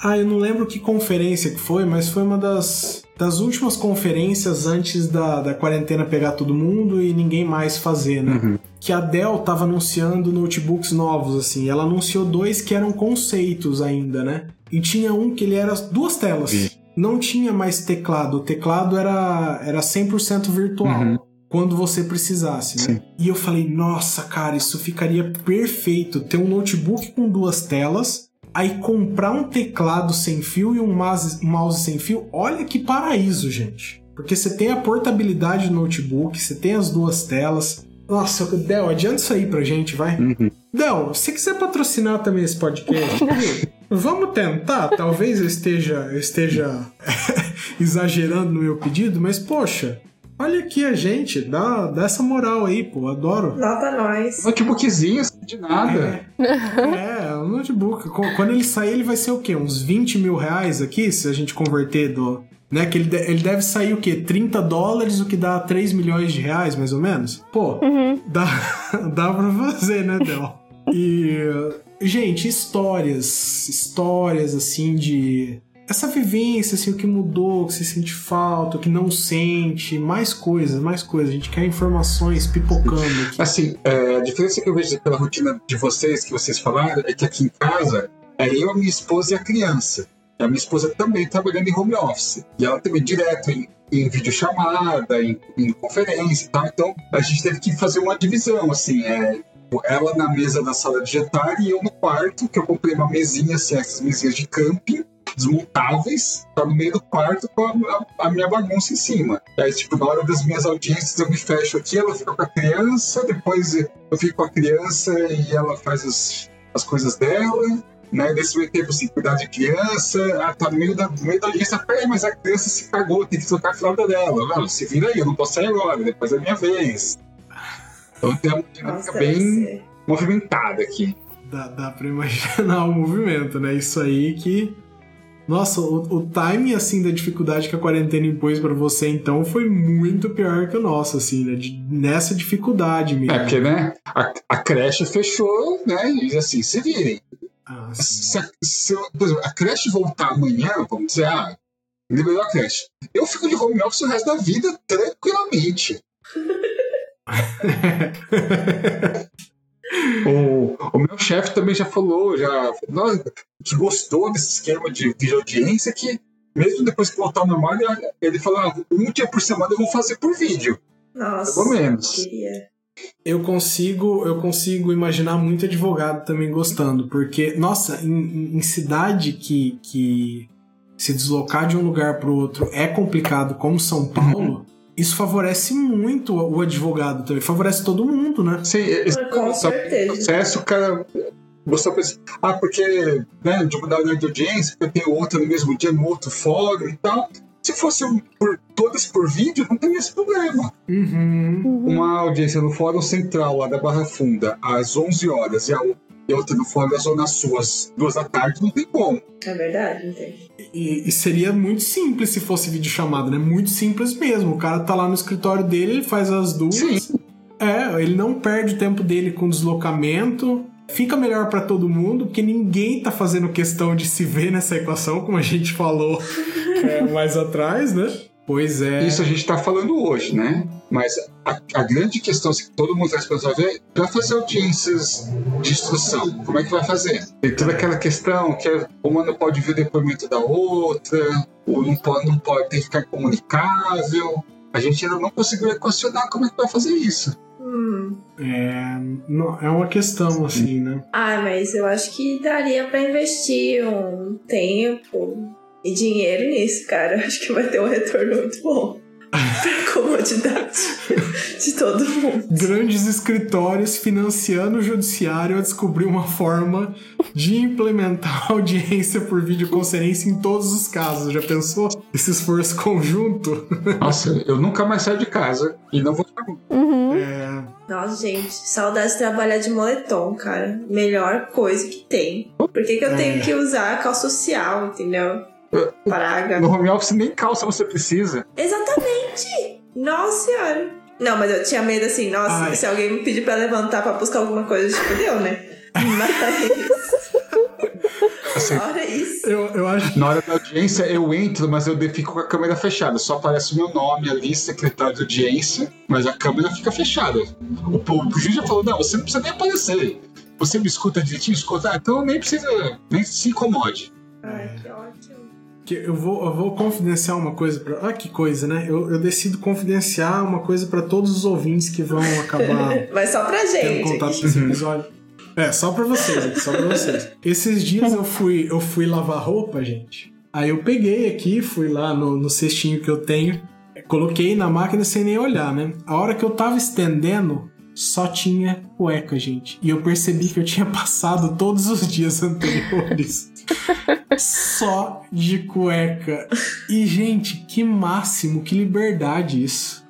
ah, eu não lembro que conferência que foi, mas foi uma das, das últimas conferências antes da, da quarentena pegar todo mundo e ninguém mais fazer, né? Uhum. Que a Dell tava anunciando notebooks novos, assim. Ela anunciou dois que eram conceitos ainda, né? E tinha um que ele era duas telas. Sim. Não tinha mais teclado. O teclado era, era 100% virtual. Uhum quando você precisasse, né? Sim. E eu falei, nossa, cara, isso ficaria perfeito. Ter um notebook com duas telas Aí comprar um teclado sem fio e um mouse, sem fio, olha que paraíso, gente. Porque você tem a portabilidade do notebook, você tem as duas telas. Nossa, Del, adianta isso aí pra gente, vai. Uhum. Del, se quiser patrocinar também esse podcast, vamos tentar. Talvez eu esteja, eu esteja exagerando no meu pedido, mas poxa, Olha aqui a gente, dá, dá essa moral aí, pô, adoro. Nota nós. Notebookzinho, de nada. É, é, um notebook. Quando ele sair, ele vai ser o quê? Uns 20 mil reais aqui, se a gente converter do. Né, que ele, ele deve sair o quê? 30 dólares, o que dá 3 milhões de reais, mais ou menos? Pô, uhum. dá, dá pra fazer, né, Del? E. Gente, histórias. Histórias, assim, de essa vivência, assim, o que mudou, o que você sente falta, o que não sente, mais coisas, mais coisas. A gente quer informações pipocando aqui. Assim, é, a diferença que eu vejo pela rotina de vocês, que vocês falaram, é que aqui em casa é eu, minha esposa e a criança. E a minha esposa também trabalhando em home office. E ela também direto em, em videochamada, em, em conferência e tal. Então, a gente teve que fazer uma divisão, assim, é, ela na mesa da sala de jantar e eu no quarto, que eu comprei uma mesinha, assim, essas mesinhas de camping, desmontáveis, tá no meio do quarto com a, a, minha bagunça em cima. E aí, tipo, na hora das minhas audiências eu me fecho aqui, ela fica com a criança, depois eu fico com a criança e ela faz as, as coisas dela. Né, nesse meio tempo, assim, cuidar de criança, ah, tá no meio da, no meio da audiência, peraí, mas a criança se cagou, tem que trocar a fralda dela. Não, se vira aí, eu não posso sair agora, depois é minha vez. Então tem uma dinâmica bem movimentada aqui. Dá, dá pra imaginar o movimento, né? Isso aí que nossa, o, o timing, assim, da dificuldade que a quarentena impôs para você, então, foi muito pior que o nosso, assim, né? De, nessa dificuldade mesmo. É, porque, né? A, a creche fechou, né? E assim, se virem. Ah, se, a, se exemplo, a creche voltar amanhã, vamos dizer, ah, liberou a creche. Eu fico de home office o resto da vida tranquilamente. O, o meu chefe também já falou, já que gostou desse esquema de videoaudiência, que mesmo depois que voltar ao normal, ele, falou, ah, um dia por semana eu vou fazer por vídeo. Nossa, pelo menos. Queria. Eu consigo, eu consigo imaginar muito advogado também gostando, porque, nossa, em, em cidade que, que se deslocar de um lugar para o outro é complicado, como São Paulo, isso favorece muito o advogado também, favorece todo mundo, né? Sim, esse Com certeza. processo, cara, Você pensa, ah, porque né, de uma unidade de audiência, porque tem outra no mesmo dia no outro fórum e tal. Se fosse por todas por vídeo, não teria esse problema. Uhum. Uma audiência no Fórum Central, lá da Barra Funda, às 11 horas, e a outra no Fórum da Zona Sul, às 2 da tarde, não tem como. É verdade, não tem. E, e seria muito simples se fosse videochamada, né? Muito simples mesmo. O cara tá lá no escritório dele, ele faz as duas. Sim. É, ele não perde o tempo dele com deslocamento. Fica melhor pra todo mundo, porque ninguém tá fazendo questão de se ver nessa equação, como a gente falou é, mais atrás, né? Pois é. Isso a gente tá falando hoje, né? Mas a, a grande questão que todo mundo está esperando ver para fazer audiências de instrução, como é que vai fazer? Tem toda aquela questão que uma não pode ver o depoimento da outra, ou não pode, não pode tem que ficar comunicável. A gente ainda não conseguiu equacionar como é que vai fazer isso. Hum. É, não, é uma questão, assim, né? Ah, mas eu acho que daria pra investir um tempo e dinheiro nisso, cara. Eu acho que vai ter um retorno muito bom. pra comodidade de todo mundo. Grandes escritórios financiando o judiciário a descobrir uma forma de implementar audiência por videoconferência em todos os casos. Já pensou? Esse esforço conjunto? Nossa, eu nunca mais saio de casa e não vou Uhum. É, Nossa, gente, saudade de trabalhar de moletom, cara. Melhor coisa que tem. Por que, que eu É. tenho que usar calça social, entendeu? Praga. No home office nem calça você precisa. Exatamente! Nossa senhora. Não, mas eu tinha medo assim, nossa, Ai. se alguém me pedir pra levantar pra buscar alguma coisa, tipo, deu, né? Mas. Assim, Fora isso. eu, eu acho na hora da audiência eu entro, mas eu fico com a câmera fechada. Só aparece o meu nome ali, secretário de audiência, mas a câmera fica fechada. O, o, o juiz já falou: não, você não precisa nem aparecer. Você me escuta direitinho, escuta, ah, então nem precisa, nem se incomode. Ai, que ótimo. Que eu vou, eu vou confidenciar uma coisa pra. Ah, que coisa, né? Eu, eu decido confidenciar uma coisa pra todos os ouvintes que vão acabar Mas só pra gente. contato aqui. com esse episódio. É, só pra vocês, só pra vocês. Esses dias eu fui, eu fui lavar roupa, gente. Aí eu peguei aqui, fui lá no, no cestinho que eu tenho, coloquei na máquina sem nem olhar, né? A hora que eu tava estendendo, só tinha cueca, gente. E eu percebi que eu tinha passado todos os dias anteriores só de cueca. E, gente, que máximo, que liberdade isso.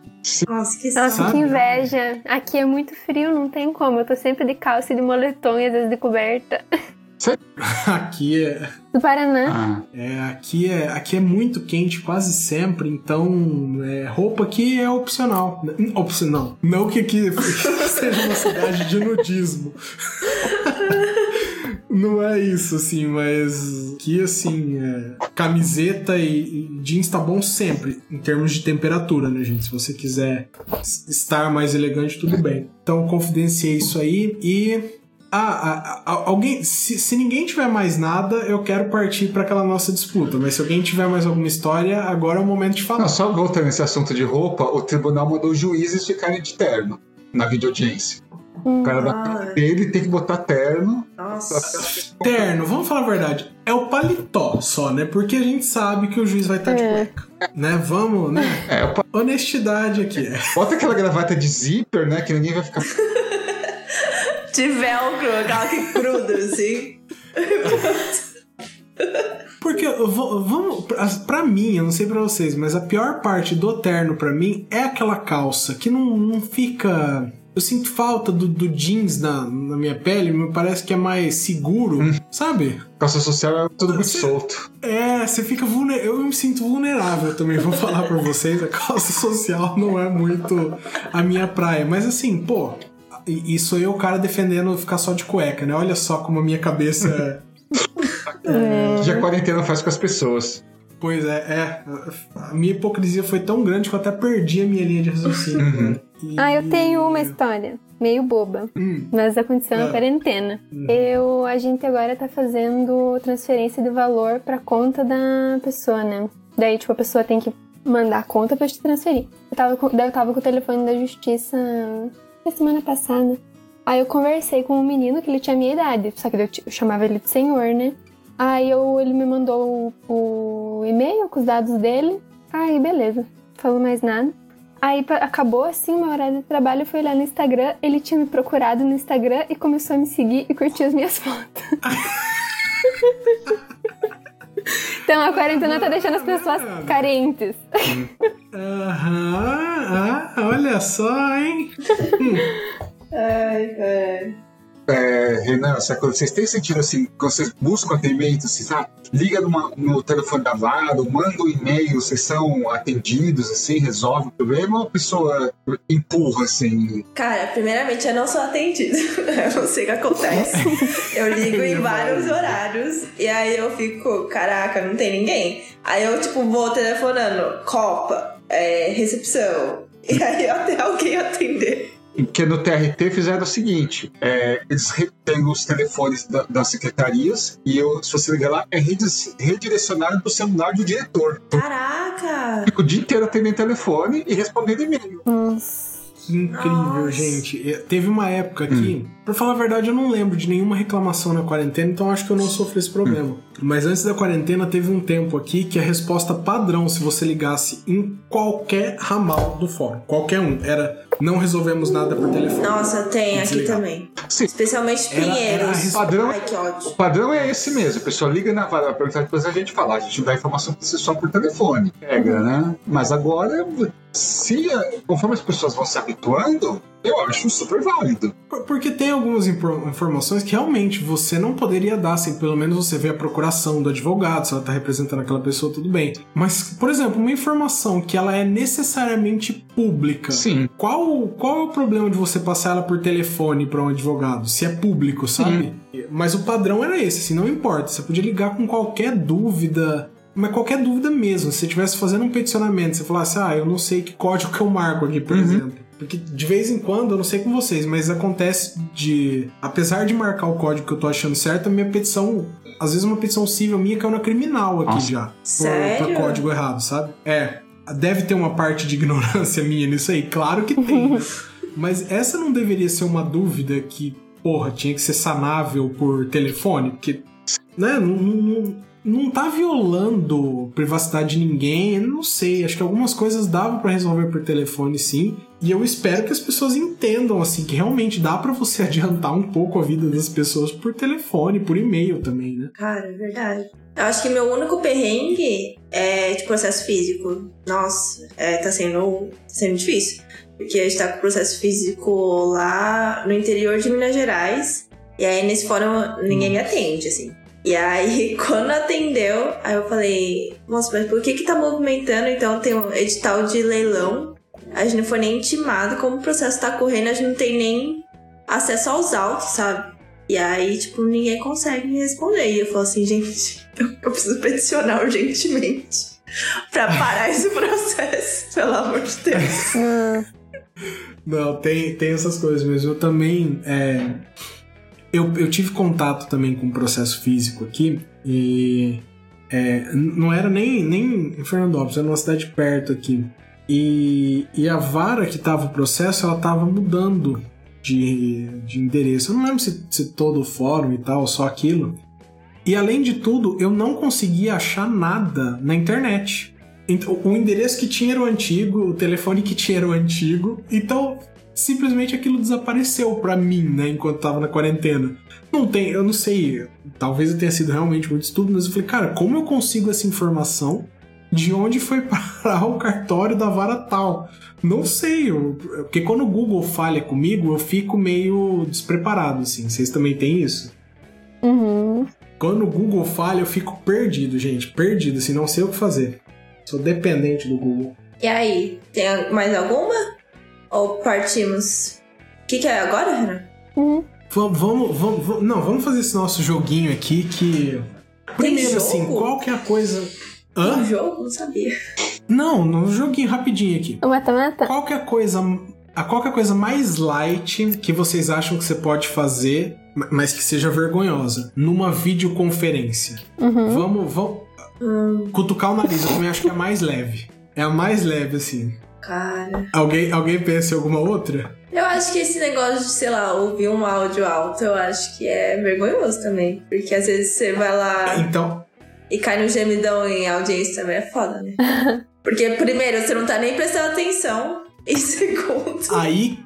Nossa, que Nossa, que inveja. Aqui é muito frio, não tem como. Eu tô sempre de calça e de moletom e às vezes de coberta. Aqui é, Do Paraná. Ah, é, aqui é, aqui é muito quente quase sempre, então é, roupa aqui é opcional. Opcional. Não que aqui seja uma cidade de nudismo. Não é isso, assim, mas que assim, é, camiseta e, e jeans tá bom sempre, em termos de temperatura, né, gente? Se você quiser estar mais elegante, tudo bem. Então, confidenciei isso aí e. Ah, a- a- alguém. Se, se ninguém tiver mais nada, eu quero partir para aquela nossa disputa. Mas se alguém tiver mais alguma história, agora é o momento de falar. não, só voltando nesse assunto de roupa, o tribunal mandou juízes ficarem de terno na videoaudiência. O cara da Ai. dele tem que botar terno. Nossa. Terno, vamos falar a verdade. É o paletó só, né? Porque a gente sabe que o juiz vai estar de É. cueca. Né? Vamos, né? É, opa, Honestidade aqui. bota aquela gravata de zíper, né? Que ninguém vai ficar. De velcro, aquela que gruda, assim. Porque vou- vamos pra- pra mim, eu não sei pra vocês, mas a pior parte do terno pra mim é aquela calça que não, não fica. Eu sinto falta do, do jeans na, na minha pele, me parece que é mais seguro, sabe? Calça social é tudo muito solto. É, você fica vulnerável. Eu me sinto vulnerável também, vou falar pra vocês. A calça social não é muito a minha praia. Mas assim, pô, e e sou eu o cara defendendo ficar só de cueca, né? Olha só como a minha cabeça. O que a quarentena faz com as pessoas. pois é, é. A minha hipocrisia foi tão grande que eu até perdi a minha linha de raciocínio. né? E- Ah, eu tenho uma história. Meio boba. Hum. Mas aconteceu na Ah. quarentena. Eu, a gente agora tá fazendo transferência de valor pra conta da pessoa, né? Daí, tipo, a pessoa tem que mandar a conta pra te transferir. Eu tava com, daí eu tava com o telefone da justiça na semana passada. Aí eu conversei com um menino que ele tinha a minha idade, só que eu, eu chamava ele de senhor, né? Aí eu, ele me mandou o, o e-mail com os dados dele. Aí, beleza. Falou mais nada. Aí acabou assim meu horário de trabalho, eu fui olhar no Instagram, ele tinha me procurado no Instagram e começou a me seguir e curtir as minhas fotos. então a quarentena tá deixando as pessoas carentes. Aham, ah, olha só, hein? Ai, ai. É, Renan, essa coisa, vocês têm sentido assim, quando vocês buscam atendimento, assim, sabe? Liga numa- no telefone da Vara, manda um e-mail, vocês são atendidos, assim, resolve o problema ou a pessoa empurra, assim? Cara, primeiramente eu não sou atendida. Eu não sei o que acontece. Eu ligo em vários horários e aí eu fico, caraca, não tem ninguém. Aí eu, tipo, vou telefonando, Copa, é, recepção. E aí até alguém atender. Porque no TRT fizeram o seguinte: é, eles têm os telefones da- das secretarias e eu, se você ligar lá, é redi- redirecionado para o celular do diretor. Caraca! Fico o dia inteiro atendendo telefone e respondendo e-mail. Nossa. Que incrível, Nossa. gente. Teve uma época aqui, pra falar a verdade, eu não lembro de nenhuma reclamação na quarentena, então acho que eu não sofri esse problema. Mas antes da quarentena, teve um tempo aqui que a resposta padrão, se você ligasse em qualquer ramal do fórum, qualquer um, era não resolvemos nada por telefone. Nossa, tem aqui também. Sim. Especialmente Pinheiros. Padrão- Ai, que ódio. O padrão é esse mesmo. A pessoa liga na vara para perguntar, depois a gente fala. A gente dá informação para você só por telefone. Pega, né? Mas agora, se eh, conforme as pessoas vão se habituando, eu acho super válido. Por- Porque tem algumas informações que realmente você não poderia dar, assim, pelo menos você vê a procuração do advogado, se ela tá representando aquela pessoa, tudo bem. Mas, por exemplo, uma informação que ela é necessariamente pública. Sim. Qual, qual é o problema de você passar ela por telefone para um advogado? Se é público, sabe? Mas o padrão era esse, assim, não importa. Você podia ligar com qualquer dúvida. Mas qualquer dúvida mesmo. Se você estivesse fazendo um peticionamento, você falasse, ah, eu não sei que código que eu marco aqui, por Uhum. exemplo. Porque de vez em quando, eu não sei com vocês, mas acontece de. Apesar de marcar o código que eu tô achando certo, a minha petição. Às vezes uma petição civil minha caiu na criminal aqui Nossa. já. Por, Sério? por código errado, sabe? É. Deve ter uma parte de ignorância minha nisso aí, claro que tem. né? Mas essa não deveria ser uma dúvida que, porra, tinha que ser sanável por telefone, porque, né, não, não, não tá violando privacidade de ninguém, eu não sei, acho que algumas coisas dava pra resolver por telefone sim, e eu espero que as pessoas entendam, assim, que realmente dá pra você adiantar um pouco a vida das pessoas por telefone, por e-mail também, né? Cara, é verdade. Eu acho que meu único perrengue é de processo físico. Nossa, é, tá, sendo, tá sendo difícil. Porque a gente tá com processo físico lá no interior de Minas Gerais. E aí nesse fórum ninguém me atende, assim. E aí, quando atendeu, aí eu falei, nossa, mas por que que tá movimentando? Então tem um edital de leilão. A gente não foi nem intimado, como o processo tá correndo, a gente não tem nem acesso aos autos, sabe? E aí, tipo, ninguém consegue me responder. E eu falo assim, gente, eu, eu preciso peticionar urgentemente pra parar esse processo, pelo amor de Deus. Ah, Não, tem, tem essas coisas mesmo. Eu também. é, eu, eu tive contato também com o processo físico aqui e. é, não era nem, nem em Fernandópolis, era numa cidade perto aqui. E, e a vara que tava o processo, ela tava mudando de, de endereço. Eu não lembro se, se todo o fórum e tal, só aquilo. E além de tudo, eu não conseguia achar nada na internet. Então, o endereço que tinha era o antigo, o telefone que tinha era o antigo. Então, simplesmente aquilo desapareceu pra mim, né, enquanto tava na quarentena. Não tem, eu não sei, talvez eu tenha sido realmente muito estúpido, mas eu falei, cara, como eu consigo essa informação de onde foi parar o cartório da vara tal? Não sei, eu- porque quando o Google falha comigo, eu fico meio despreparado, assim. Vocês também têm isso? uhum. Quando o Google falha, eu fico perdido, gente. Perdido, assim, não sei o que fazer. Sou dependente do Google. E aí, tem mais alguma? Ou partimos? O que, que é agora, Renan? Uhum. Vamos, vamos, vamos, não, vamos fazer esse nosso joguinho aqui que. Primeiro, assim, qual que é a coisa. Um Hã? jogo? Não sabia. Não, no joguinho rapidinho aqui. O mata-mata? Qual que é a coisa. A qual que é a coisa mais light que vocês acham que você pode fazer, ma- mas que seja vergonhosa, numa videoconferência? Uhum. Vamos, vamos. Cutucar o nariz, eu também acho que é a mais leve. É a mais leve, assim. Cara. Alguém, alguém pensa em alguma outra? Eu acho que esse negócio de, sei lá, ouvir um áudio alto, eu acho que é vergonhoso também. Porque às vezes você vai lá Então, e cai no gemidão em audiência também é foda, né? Porque, primeiro, você não tá nem prestando atenção em segundo. Aí,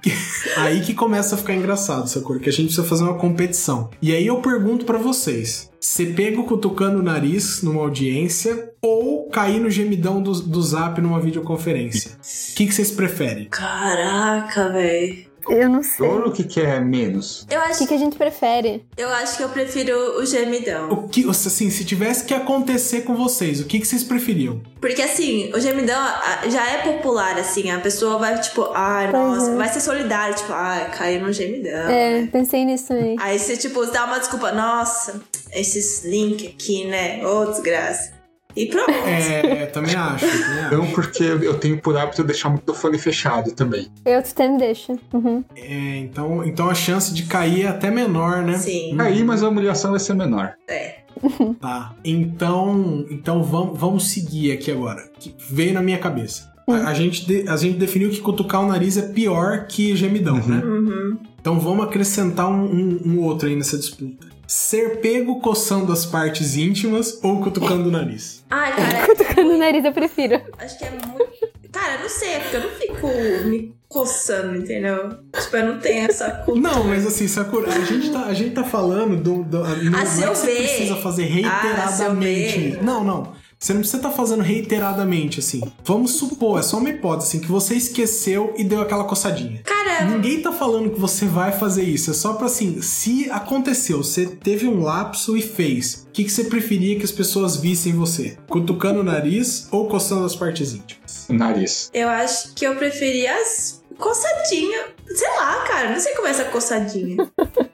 aí que começa a ficar engraçado, Sakura, que a gente precisa fazer uma competição. E aí eu pergunto pra vocês: ser pego cutucando o nariz numa audiência ou cair no gemidão do, do zap numa videoconferência? O que, que vocês preferem? Caraca, velho. Eu não sei. Ou o que, que é menos? Eu O acho, que, que a gente prefere? eu acho que eu prefiro o gemidão. O que, assim, se tivesse que acontecer com vocês, o que, que vocês preferiam? Porque assim, o gemidão ah, já é popular, assim. A pessoa vai, tipo, ai, Pois nossa, é. vai ser solidário, tipo, ai, caiu no gemidão. É, pensei nisso também. Aí você, tipo, dá uma desculpa, nossa, esses links aqui, né? Ô, desgraça. E pronto. É, também acho. Também acho. Não, porque eu tenho por hábito deixar o microfone fechado também. Eu até me deixa. Uhum. É, então, então a chance de cair é até menor, né? Sim. Aí, mas a humilhação vai ser menor. É. Tá. Então, então vamos, vamos seguir aqui agora. Que veio na minha cabeça. A, a gente de- a gente definiu que cutucar o nariz é pior que gemidão, né? Uhum. Então vamos acrescentar um, um- um outro aí nessa disputa. Ser pego coçando as partes íntimas ou cutucando o nariz? Ai, cara, Cutucando o nariz eu prefiro. acho que é muito. Cara, eu não sei, é porque eu não fico me coçando, entendeu? Tipo, eu não tenho essa cultura. Não, mas assim, Sakura, a gente tá, a gente tá falando do. do não, Ah, se é eu que você precisa fazer Ah, reiteradamente. ver. não, não. Você não precisa estar fazendo reiteradamente, assim. Vamos supor, é só uma hipótese, assim, que você esqueceu e deu aquela coçadinha. Ninguém tá falando que você vai fazer isso. É só pra assim, se aconteceu, você teve um lapso e fez, o que, que você preferia que as pessoas vissem você? Cutucando o nariz ou coçando as partes íntimas? Nariz. eu acho que eu preferia as coçadinhas. Sei lá, cara, não sei como é essa coçadinha.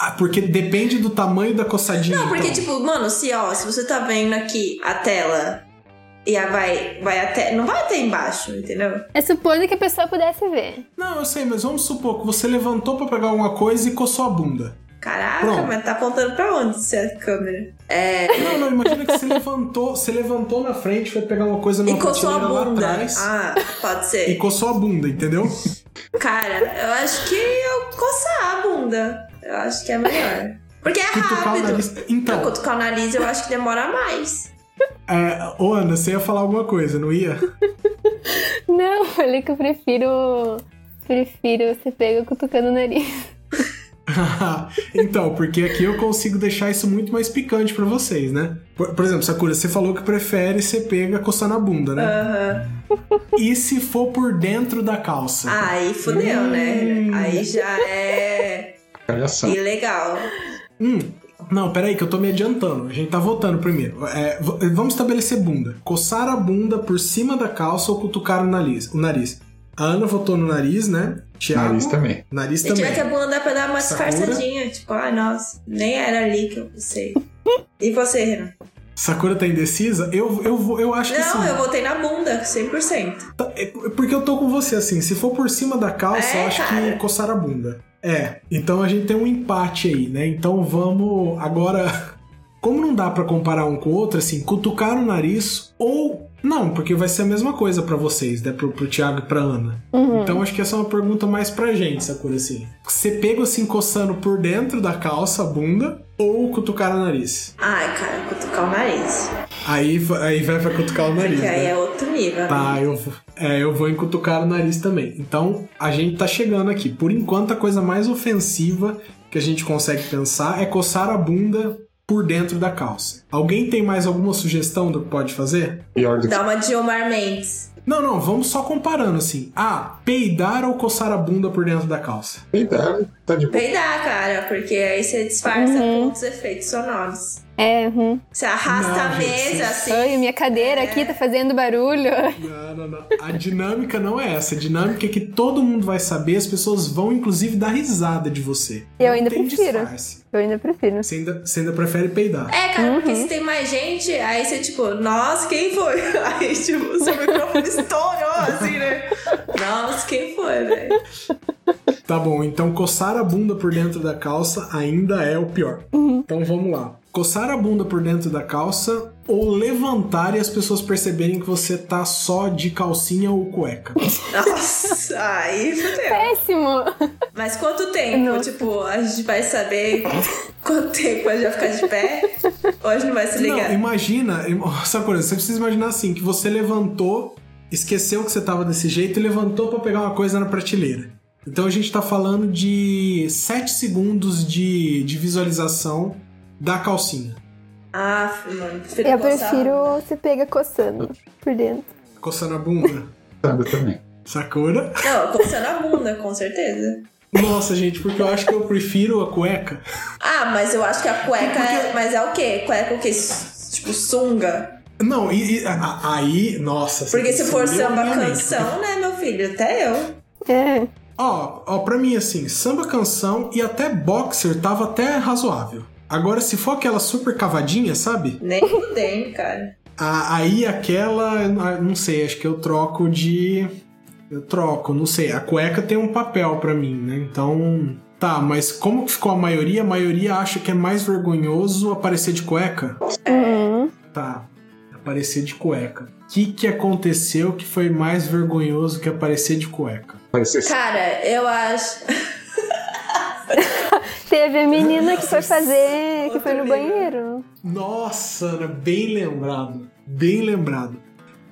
Ah, porque depende do tamanho da coçadinha. Não, porque, então. tipo, mano, se, ó, se você tá vendo aqui a tela e a vai, vai até. Não vai até embaixo, entendeu? É supondo que a pessoa pudesse ver. Não, eu sei, mas vamos supor que você levantou pra pegar alguma coisa e coçou a bunda. Caraca, Pronto. mas tá apontando pra onde se a câmera? É. Não, não, imagina que você levantou, você levantou na frente, foi pegar uma coisa E numa coçou a prateleira lá bunda. atrás Ah, pode e ser. coçou a bunda, entendeu? Cara, eu acho que eu coçar a bunda. Eu acho que é melhor. Porque é Cutucar o rápido. nariz. Pra Então, cutucar o nariz, eu acho que demora mais. É, ô Ana, você ia falar alguma coisa, não ia? Não, falei que eu prefiro. Prefiro ser pego cutucando o nariz. então, porque aqui eu consigo deixar isso muito mais picante pra vocês, né? Por, por exemplo, Sakura, você falou que prefere ser pega coçando a bunda, né? Aham. E se for por dentro da calça? Aí fudeu, né? Hum. Aí já é ilegal. Hum, não, peraí, que eu tô me adiantando. A gente tá voltando primeiro. É, vamos estabelecer bunda. Coçar a bunda por cima da calça ou cutucar o nariz? O nariz. A Ana votou no nariz, né? Thiago, Nariz também. Nariz Se tiver também. que a bunda dá pra dar uma disfarçadinha. Tipo, ai, nossa, nem era ali que eu pensei. E você, Renan? Sakura tá indecisa? Eu, eu, vou- eu acho que Não, sim. eu votei na bunda, 100%. Tá, é Porque eu tô com você, assim. Se for por cima da calça, É, eu acho cara. que coçar a bunda. É. Então a gente tem um empate aí, né? Então vamos. Agora. Como não dá pra comparar um com o outro, assim, cutucar o nariz ou. Não, porque vai ser a mesma coisa pra vocês, né? Pro, pro Thiago e pra Ana. Então acho que essa é uma pergunta mais pra gente, Sakura, assim. Você pega assim, coçando por dentro da calça, a bunda, ou cutucar o nariz? Ai, cara, cutucar o nariz. Aí, aí vai pra cutucar o nariz. Porque aí né? é outro nível. né? Tá, eu, vou- é, eu vou encutucar o nariz também. Então, a gente tá chegando aqui. Por enquanto, a coisa mais ofensiva que a gente consegue pensar é coçar a bunda por dentro da calça. Alguém tem mais alguma sugestão do que pode fazer? Pior do que Dá uma de Omar Mendes. Não, não, vamos só comparando assim. Ah, peidar ou coçar a bunda por dentro da calça? peidar, tá de boa. Peidar, cara, porque aí você disfarça com outros efeitos sonoros. É, hum. Você arrasta Não, a gente, mesa assim. Oi, minha cadeira aqui tá fazendo barulho. Não, não, não. A dinâmica não é essa. A dinâmica é que todo mundo vai saber, as pessoas vão inclusive dar risada de você. Eu Não ainda tem prefiro. disfarce. Eu ainda prefiro. Você ainda, você ainda prefere peidar. É, cara, porque Uhum. se tem mais gente, aí você, tipo, nossa, quem foi? Aí, tipo, o seu microfone estourou, assim, né? Nossa, quem foi, velho? Tá bom, então coçar a bunda por dentro da calça ainda é o pior. Então vamos lá. Coçar a bunda por dentro da calça ou levantar e as pessoas perceberem que você tá só de calcinha ou cueca. Nossa, aí fudeu. Péssimo! Mas quanto tempo? Nossa. Tipo, a gente vai saber quanto tempo a gente vai ficar de pé? Ou a gente não vai se ligar? Não, imagina, im- Sakura, você precisa imaginar assim, que você levantou esqueceu que você tava desse jeito e levantou pra pegar uma coisa na prateleira. Então a gente tá falando de 7 segundos de, de visualização da calcinha. Ah, mano, prefiro Eu coçar. prefiro se pega coçando por dentro. Coçando a bunda. Sabe também. Sakura? Não, coçando a bunda, com certeza. Nossa, gente, porque eu acho que eu prefiro a cueca. Ah, mas eu acho que a cueca é. Mas é o quê? Cueca o quê? Tipo, sunga? Não, e, e- a- a- aí, nossa. Porque se for samba canção, né, meu filho? Até eu. É. Ó, ó, pra mim, assim, samba canção e até boxer tava até razoável. Agora, se for aquela super cavadinha, sabe? Nem fudendo, cara. Aí aquela, não- sei, acho que eu troco de. Eu troco, não sei. A cueca tem um papel pra mim, né? Então. Tá, mas como que ficou a maioria? A maioria acha que é mais vergonhoso aparecer de cueca? Uhum. Tá, aparecer de cueca. O que, que aconteceu que foi mais vergonhoso que aparecer de cueca? Cara, eu acho. Teve a menina que foi fazer. que foi no banheiro. Nossa, Ana, bem lembrado. Bem lembrado.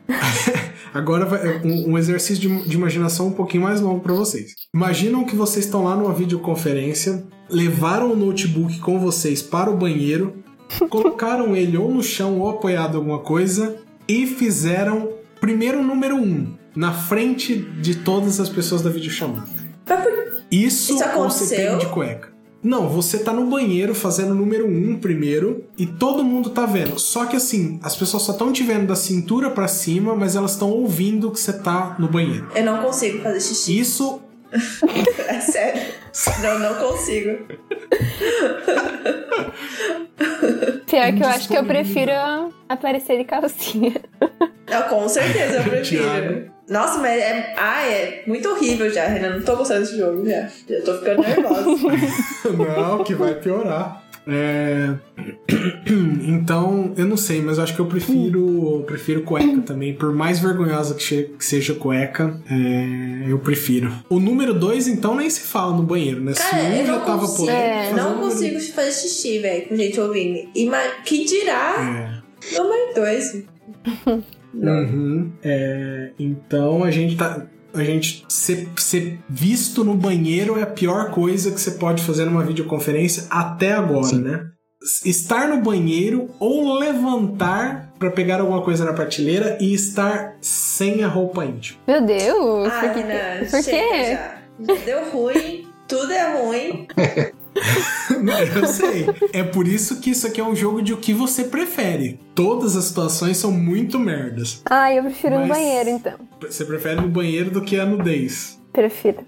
Agora vai um, um exercício de, de imaginação um pouquinho mais longo para vocês. Imaginam que vocês estão lá numa videoconferência, levaram o notebook com vocês para o banheiro, colocaram ele ou no chão ou apoiado em alguma coisa e fizeram primeiro o número um na frente de todas as pessoas da videochamada. Isso, Isso ou você aconteceu? de cueca? Não, você tá no banheiro fazendo o número um primeiro e todo mundo tá vendo. Só que assim, as pessoas só estão te vendo da cintura pra cima, mas elas estão ouvindo que você tá no banheiro. Eu não consigo fazer xixi. Isso. É sério. Não, não consigo. Pior que eu acho que eu prefiro aparecer de calcinha. Não, com certeza eu prefiro. Nossa, mas é. Ah, é muito horrível já, Renan. Não tô gostando desse jogo já. Já tô ficando nervosa. não, que vai piorar. É... então, eu não sei, mas eu acho que eu prefiro eu prefiro cueca também. Por mais vergonhosa que, seja cueca, é... eu prefiro. O número 2, então, nem se fala no banheiro, né? Cara, se eu já tava por. é, não consigo fazer xixi, velho, com gente ouvindo. E Que dirá é. número 2. Uhum. É, então a gente tá. A gente ser, ser visto no banheiro é a pior coisa que você pode fazer numa videoconferência até agora, Sim. né? Estar no banheiro ou levantar pra pegar alguma coisa na prateleira e estar sem a roupa íntima. Meu Deus! Ah, por que- Renan, por quê? já. Já deu ruim, tudo é ruim. Eu sei. É por isso que isso aqui é um jogo de o que você prefere. Todas as situações são muito merdas. Ah, eu prefiro no Mas- banheiro, então. Você prefere no banheiro do que a nudez. Prefiro.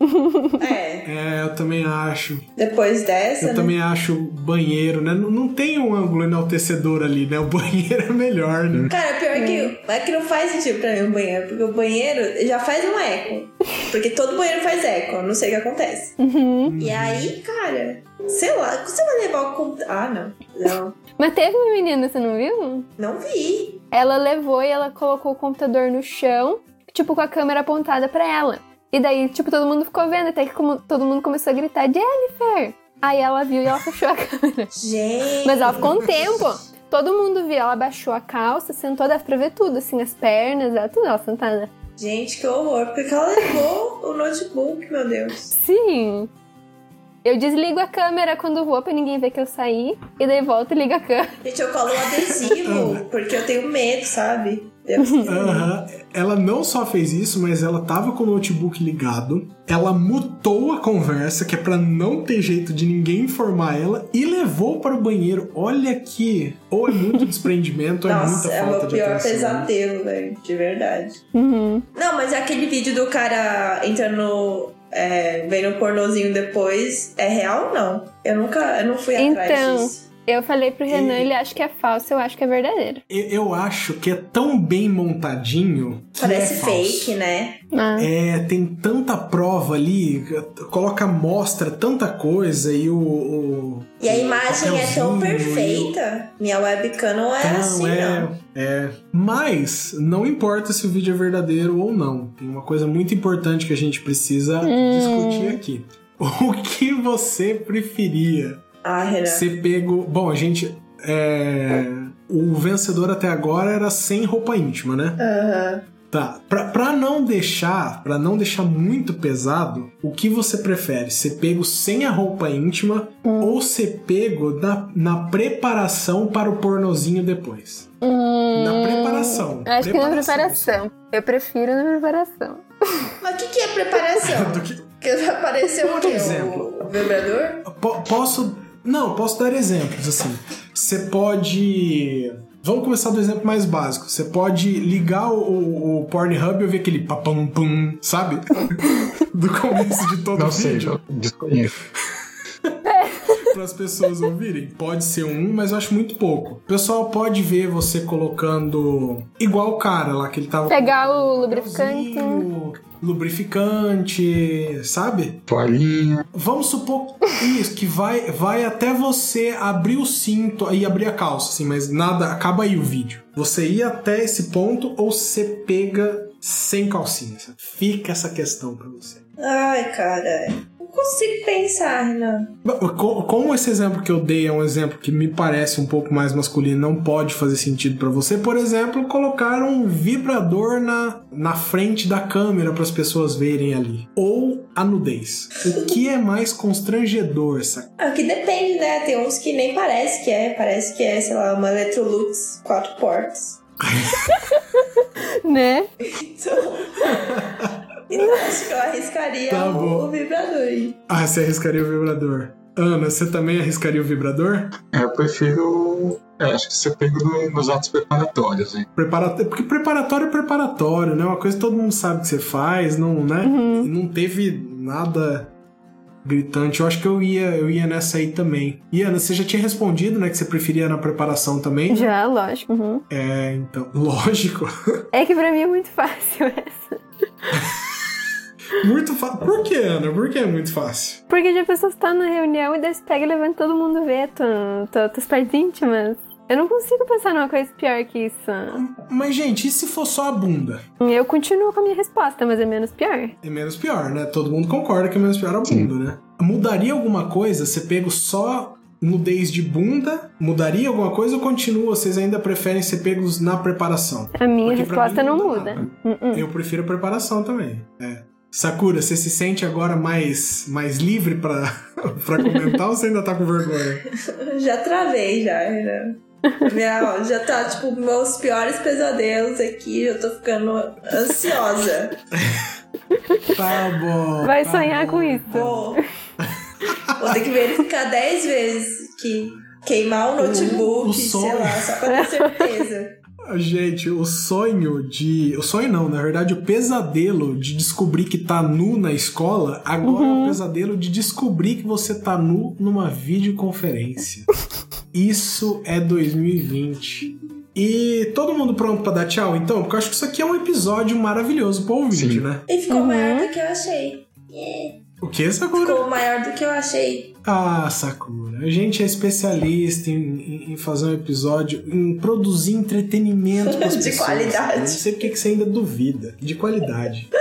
É, É, eu também acho. depois dessa, Eu né? também acho banheiro, né? Não, não tem um ângulo enaltecedor ali, né? O banheiro é melhor, né? Cara, pior que é que não faz sentido pra mim o banheiro, porque o banheiro já faz um eco. Porque todo banheiro faz eco, eu não sei o que acontece. Uhum. E aí, cara, sei lá, você vai levar o computador. Ah, não. Não. Mas teve uma menina, você não viu? Não vi. Ela levou e ela colocou o computador no chão, tipo, com a câmera apontada pra ela. E daí, tipo, todo mundo ficou vendo, até que como- todo mundo começou a gritar, Jennifer! Aí ela viu e ela fechou a câmera. Gente. Mas ela ficou um tempo. Todo mundo viu, ela baixou a calça, sentou, dava pra ver tudo, assim, as pernas, ela, tudo ela sentada. Gente, que horror. Porque ela levou o notebook, meu Deus. Sim. Eu desligo a câmera quando vou pra ninguém ver que eu saí, e daí volto e ligo a câmera. Gente, eu colo um adesivo, porque eu tenho medo, sabe? Deus que- Aham. Ela não só fez isso, mas ela tava com o notebook ligado. Ela mutou a conversa, que é pra não ter jeito de ninguém informar ela, e levou para o banheiro. Olha aqui. Ou é muito desprendimento, ou é muita Nossa, é o falta de pior atenção. pesadelo, velho. De verdade. Uhum. Não, mas aquele vídeo do cara entrando, é, vendo o pornozinho depois, é real ou não? Eu nunca, eu não fui atrás Então, disso. Eu falei pro Renan, E- ele acha que é falso, eu acho que é verdadeiro. Eu, eu acho que é tão bem montadinho que Parece é falso. fake, né? Ah. É, tem tanta prova ali, coloca mostra tanta coisa e o. o- E a imagem é tão e o- perfeita. Minha webcam não é Não, assim, é, não. é. Mas não importa se o vídeo é verdadeiro ou não. Tem uma coisa muito importante que a gente precisa Hum. discutir aqui. O que você preferia Ah, Renan. ser pego. Bom, a gente. é, O vencedor até agora era sem roupa íntima, né? Aham. Tá, pra, pra não deixar, para não deixar muito pesado, o que você prefere? Ser pego sem a roupa íntima hum. ou ser pego na, na preparação para o pornozinho depois? Hum, na preparação. Acho preparação. que na preparação. Eu prefiro na preparação. Mas o que, que é preparação? Do que... que apareceu o quê? Exemplo. O vibrador? P posso. Não, posso dar exemplos assim. Você pode Vamos começar do exemplo mais básico. Você pode ligar o, o Pornhub e ouvir aquele papam pum, sabe? do começo de todo Não o sei, vídeo. Não desconheço. para as pessoas ouvirem. Pode ser um, mas eu acho muito pouco. O pessoal pode ver você colocando igual o cara lá que ele tava pegar o lubrificante, lubrificante, sabe? Toalhinha. Vamos supor isso, que vai, vai até você abrir o cinto e abrir a calça, assim, mas nada, acaba aí o vídeo. Você ia até esse ponto ou você pega sem calcinha? Fica essa questão para você. Ai, cara consigo pensar, Renan. Como esse exemplo que eu dei é um exemplo que me parece um pouco mais masculino, não pode fazer sentido para você, por exemplo, colocar um vibrador na, na frente da câmera para as pessoas verem ali. Ou a nudez. O que é mais constrangedor, sabe? Ah, que depende, né? Tem uns que nem parece que é. Parece que é, sei lá, uma Electrolux quatro portas. né? Então. Então acho que eu arriscaria tá o, vibrador aí. Ah, você arriscaria o vibrador. Ana, você também arriscaria o vibrador? É, eu prefiro. É, acho que você pega no, nos atos preparatórios, hein? Preparatório, porque preparatório é preparatório, né? Uma coisa que todo mundo sabe que você faz, não, né? Uhum. Não teve nada gritante. Eu acho que eu ia, eu ia nessa aí também. E Ana, você já tinha respondido, né? Que você preferia na preparação também? Já, lógico. Uhum. É, então. Lógico. É que pra mim é muito fácil essa. Muito fácil. Por que, Ana? Por que é muito fácil? Porque já a pessoa está na reunião e daí você pega e levanta todo mundo ver tuas partes íntimas. Eu não consigo pensar numa coisa pior que isso. Mas, gente, e se for só a bunda? Eu continuo com a minha resposta, mas é menos pior. É menos pior, né? Todo mundo concorda que é menos pior a bunda, Sim. né? Mudaria alguma coisa? Você pego só nudez de bunda? Mudaria alguma coisa ou continua? Vocês ainda preferem ser pegos na preparação? A minha Porque resposta não, não muda. Uh -uh. Eu prefiro a preparação também. É. Sakura, você se sente agora mais, mais livre pra, pra comentar ou você ainda tá com vergonha? Já travei, já. Já, Minha, já tá, tipo, meus piores pesadelos aqui, eu tô ficando ansiosa. tá bom. Vai tá sonhar bom. com isso. Vou. Vou ter que verificar 10 vezes que queimar o notebook, o sei lá, só pra ter certeza. Gente, o sonho de. O sonho não, na verdade, o pesadelo de descobrir que tá nu na escola, agora uhum. é o pesadelo de descobrir que você tá nu numa videoconferência. Isso é 2020. E todo mundo pronto para dar tchau, então? Porque eu acho que isso aqui é um episódio maravilhoso pro ouvinte, Sim. né? E ficou uhum. maior do que eu achei. Yeah. O que, Sakura? Ficou maior do que eu achei. Ah, Sakura. A gente é especialista em, em fazer um episódio, em produzir entretenimento para as pessoas. De qualidade. Não sei porque que você ainda duvida. De qualidade.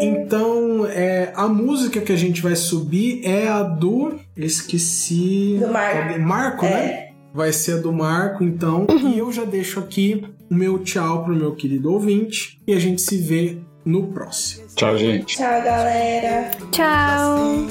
Então, é, a música que a gente vai subir é a do. Esqueci. Do Marco. Marco, é. né? Vai ser a do Marco, então. e eu já deixo aqui o meu tchau pro meu querido ouvinte. E a gente se vê no próximo. Tchau, gente. Tchau, galera. Tchau.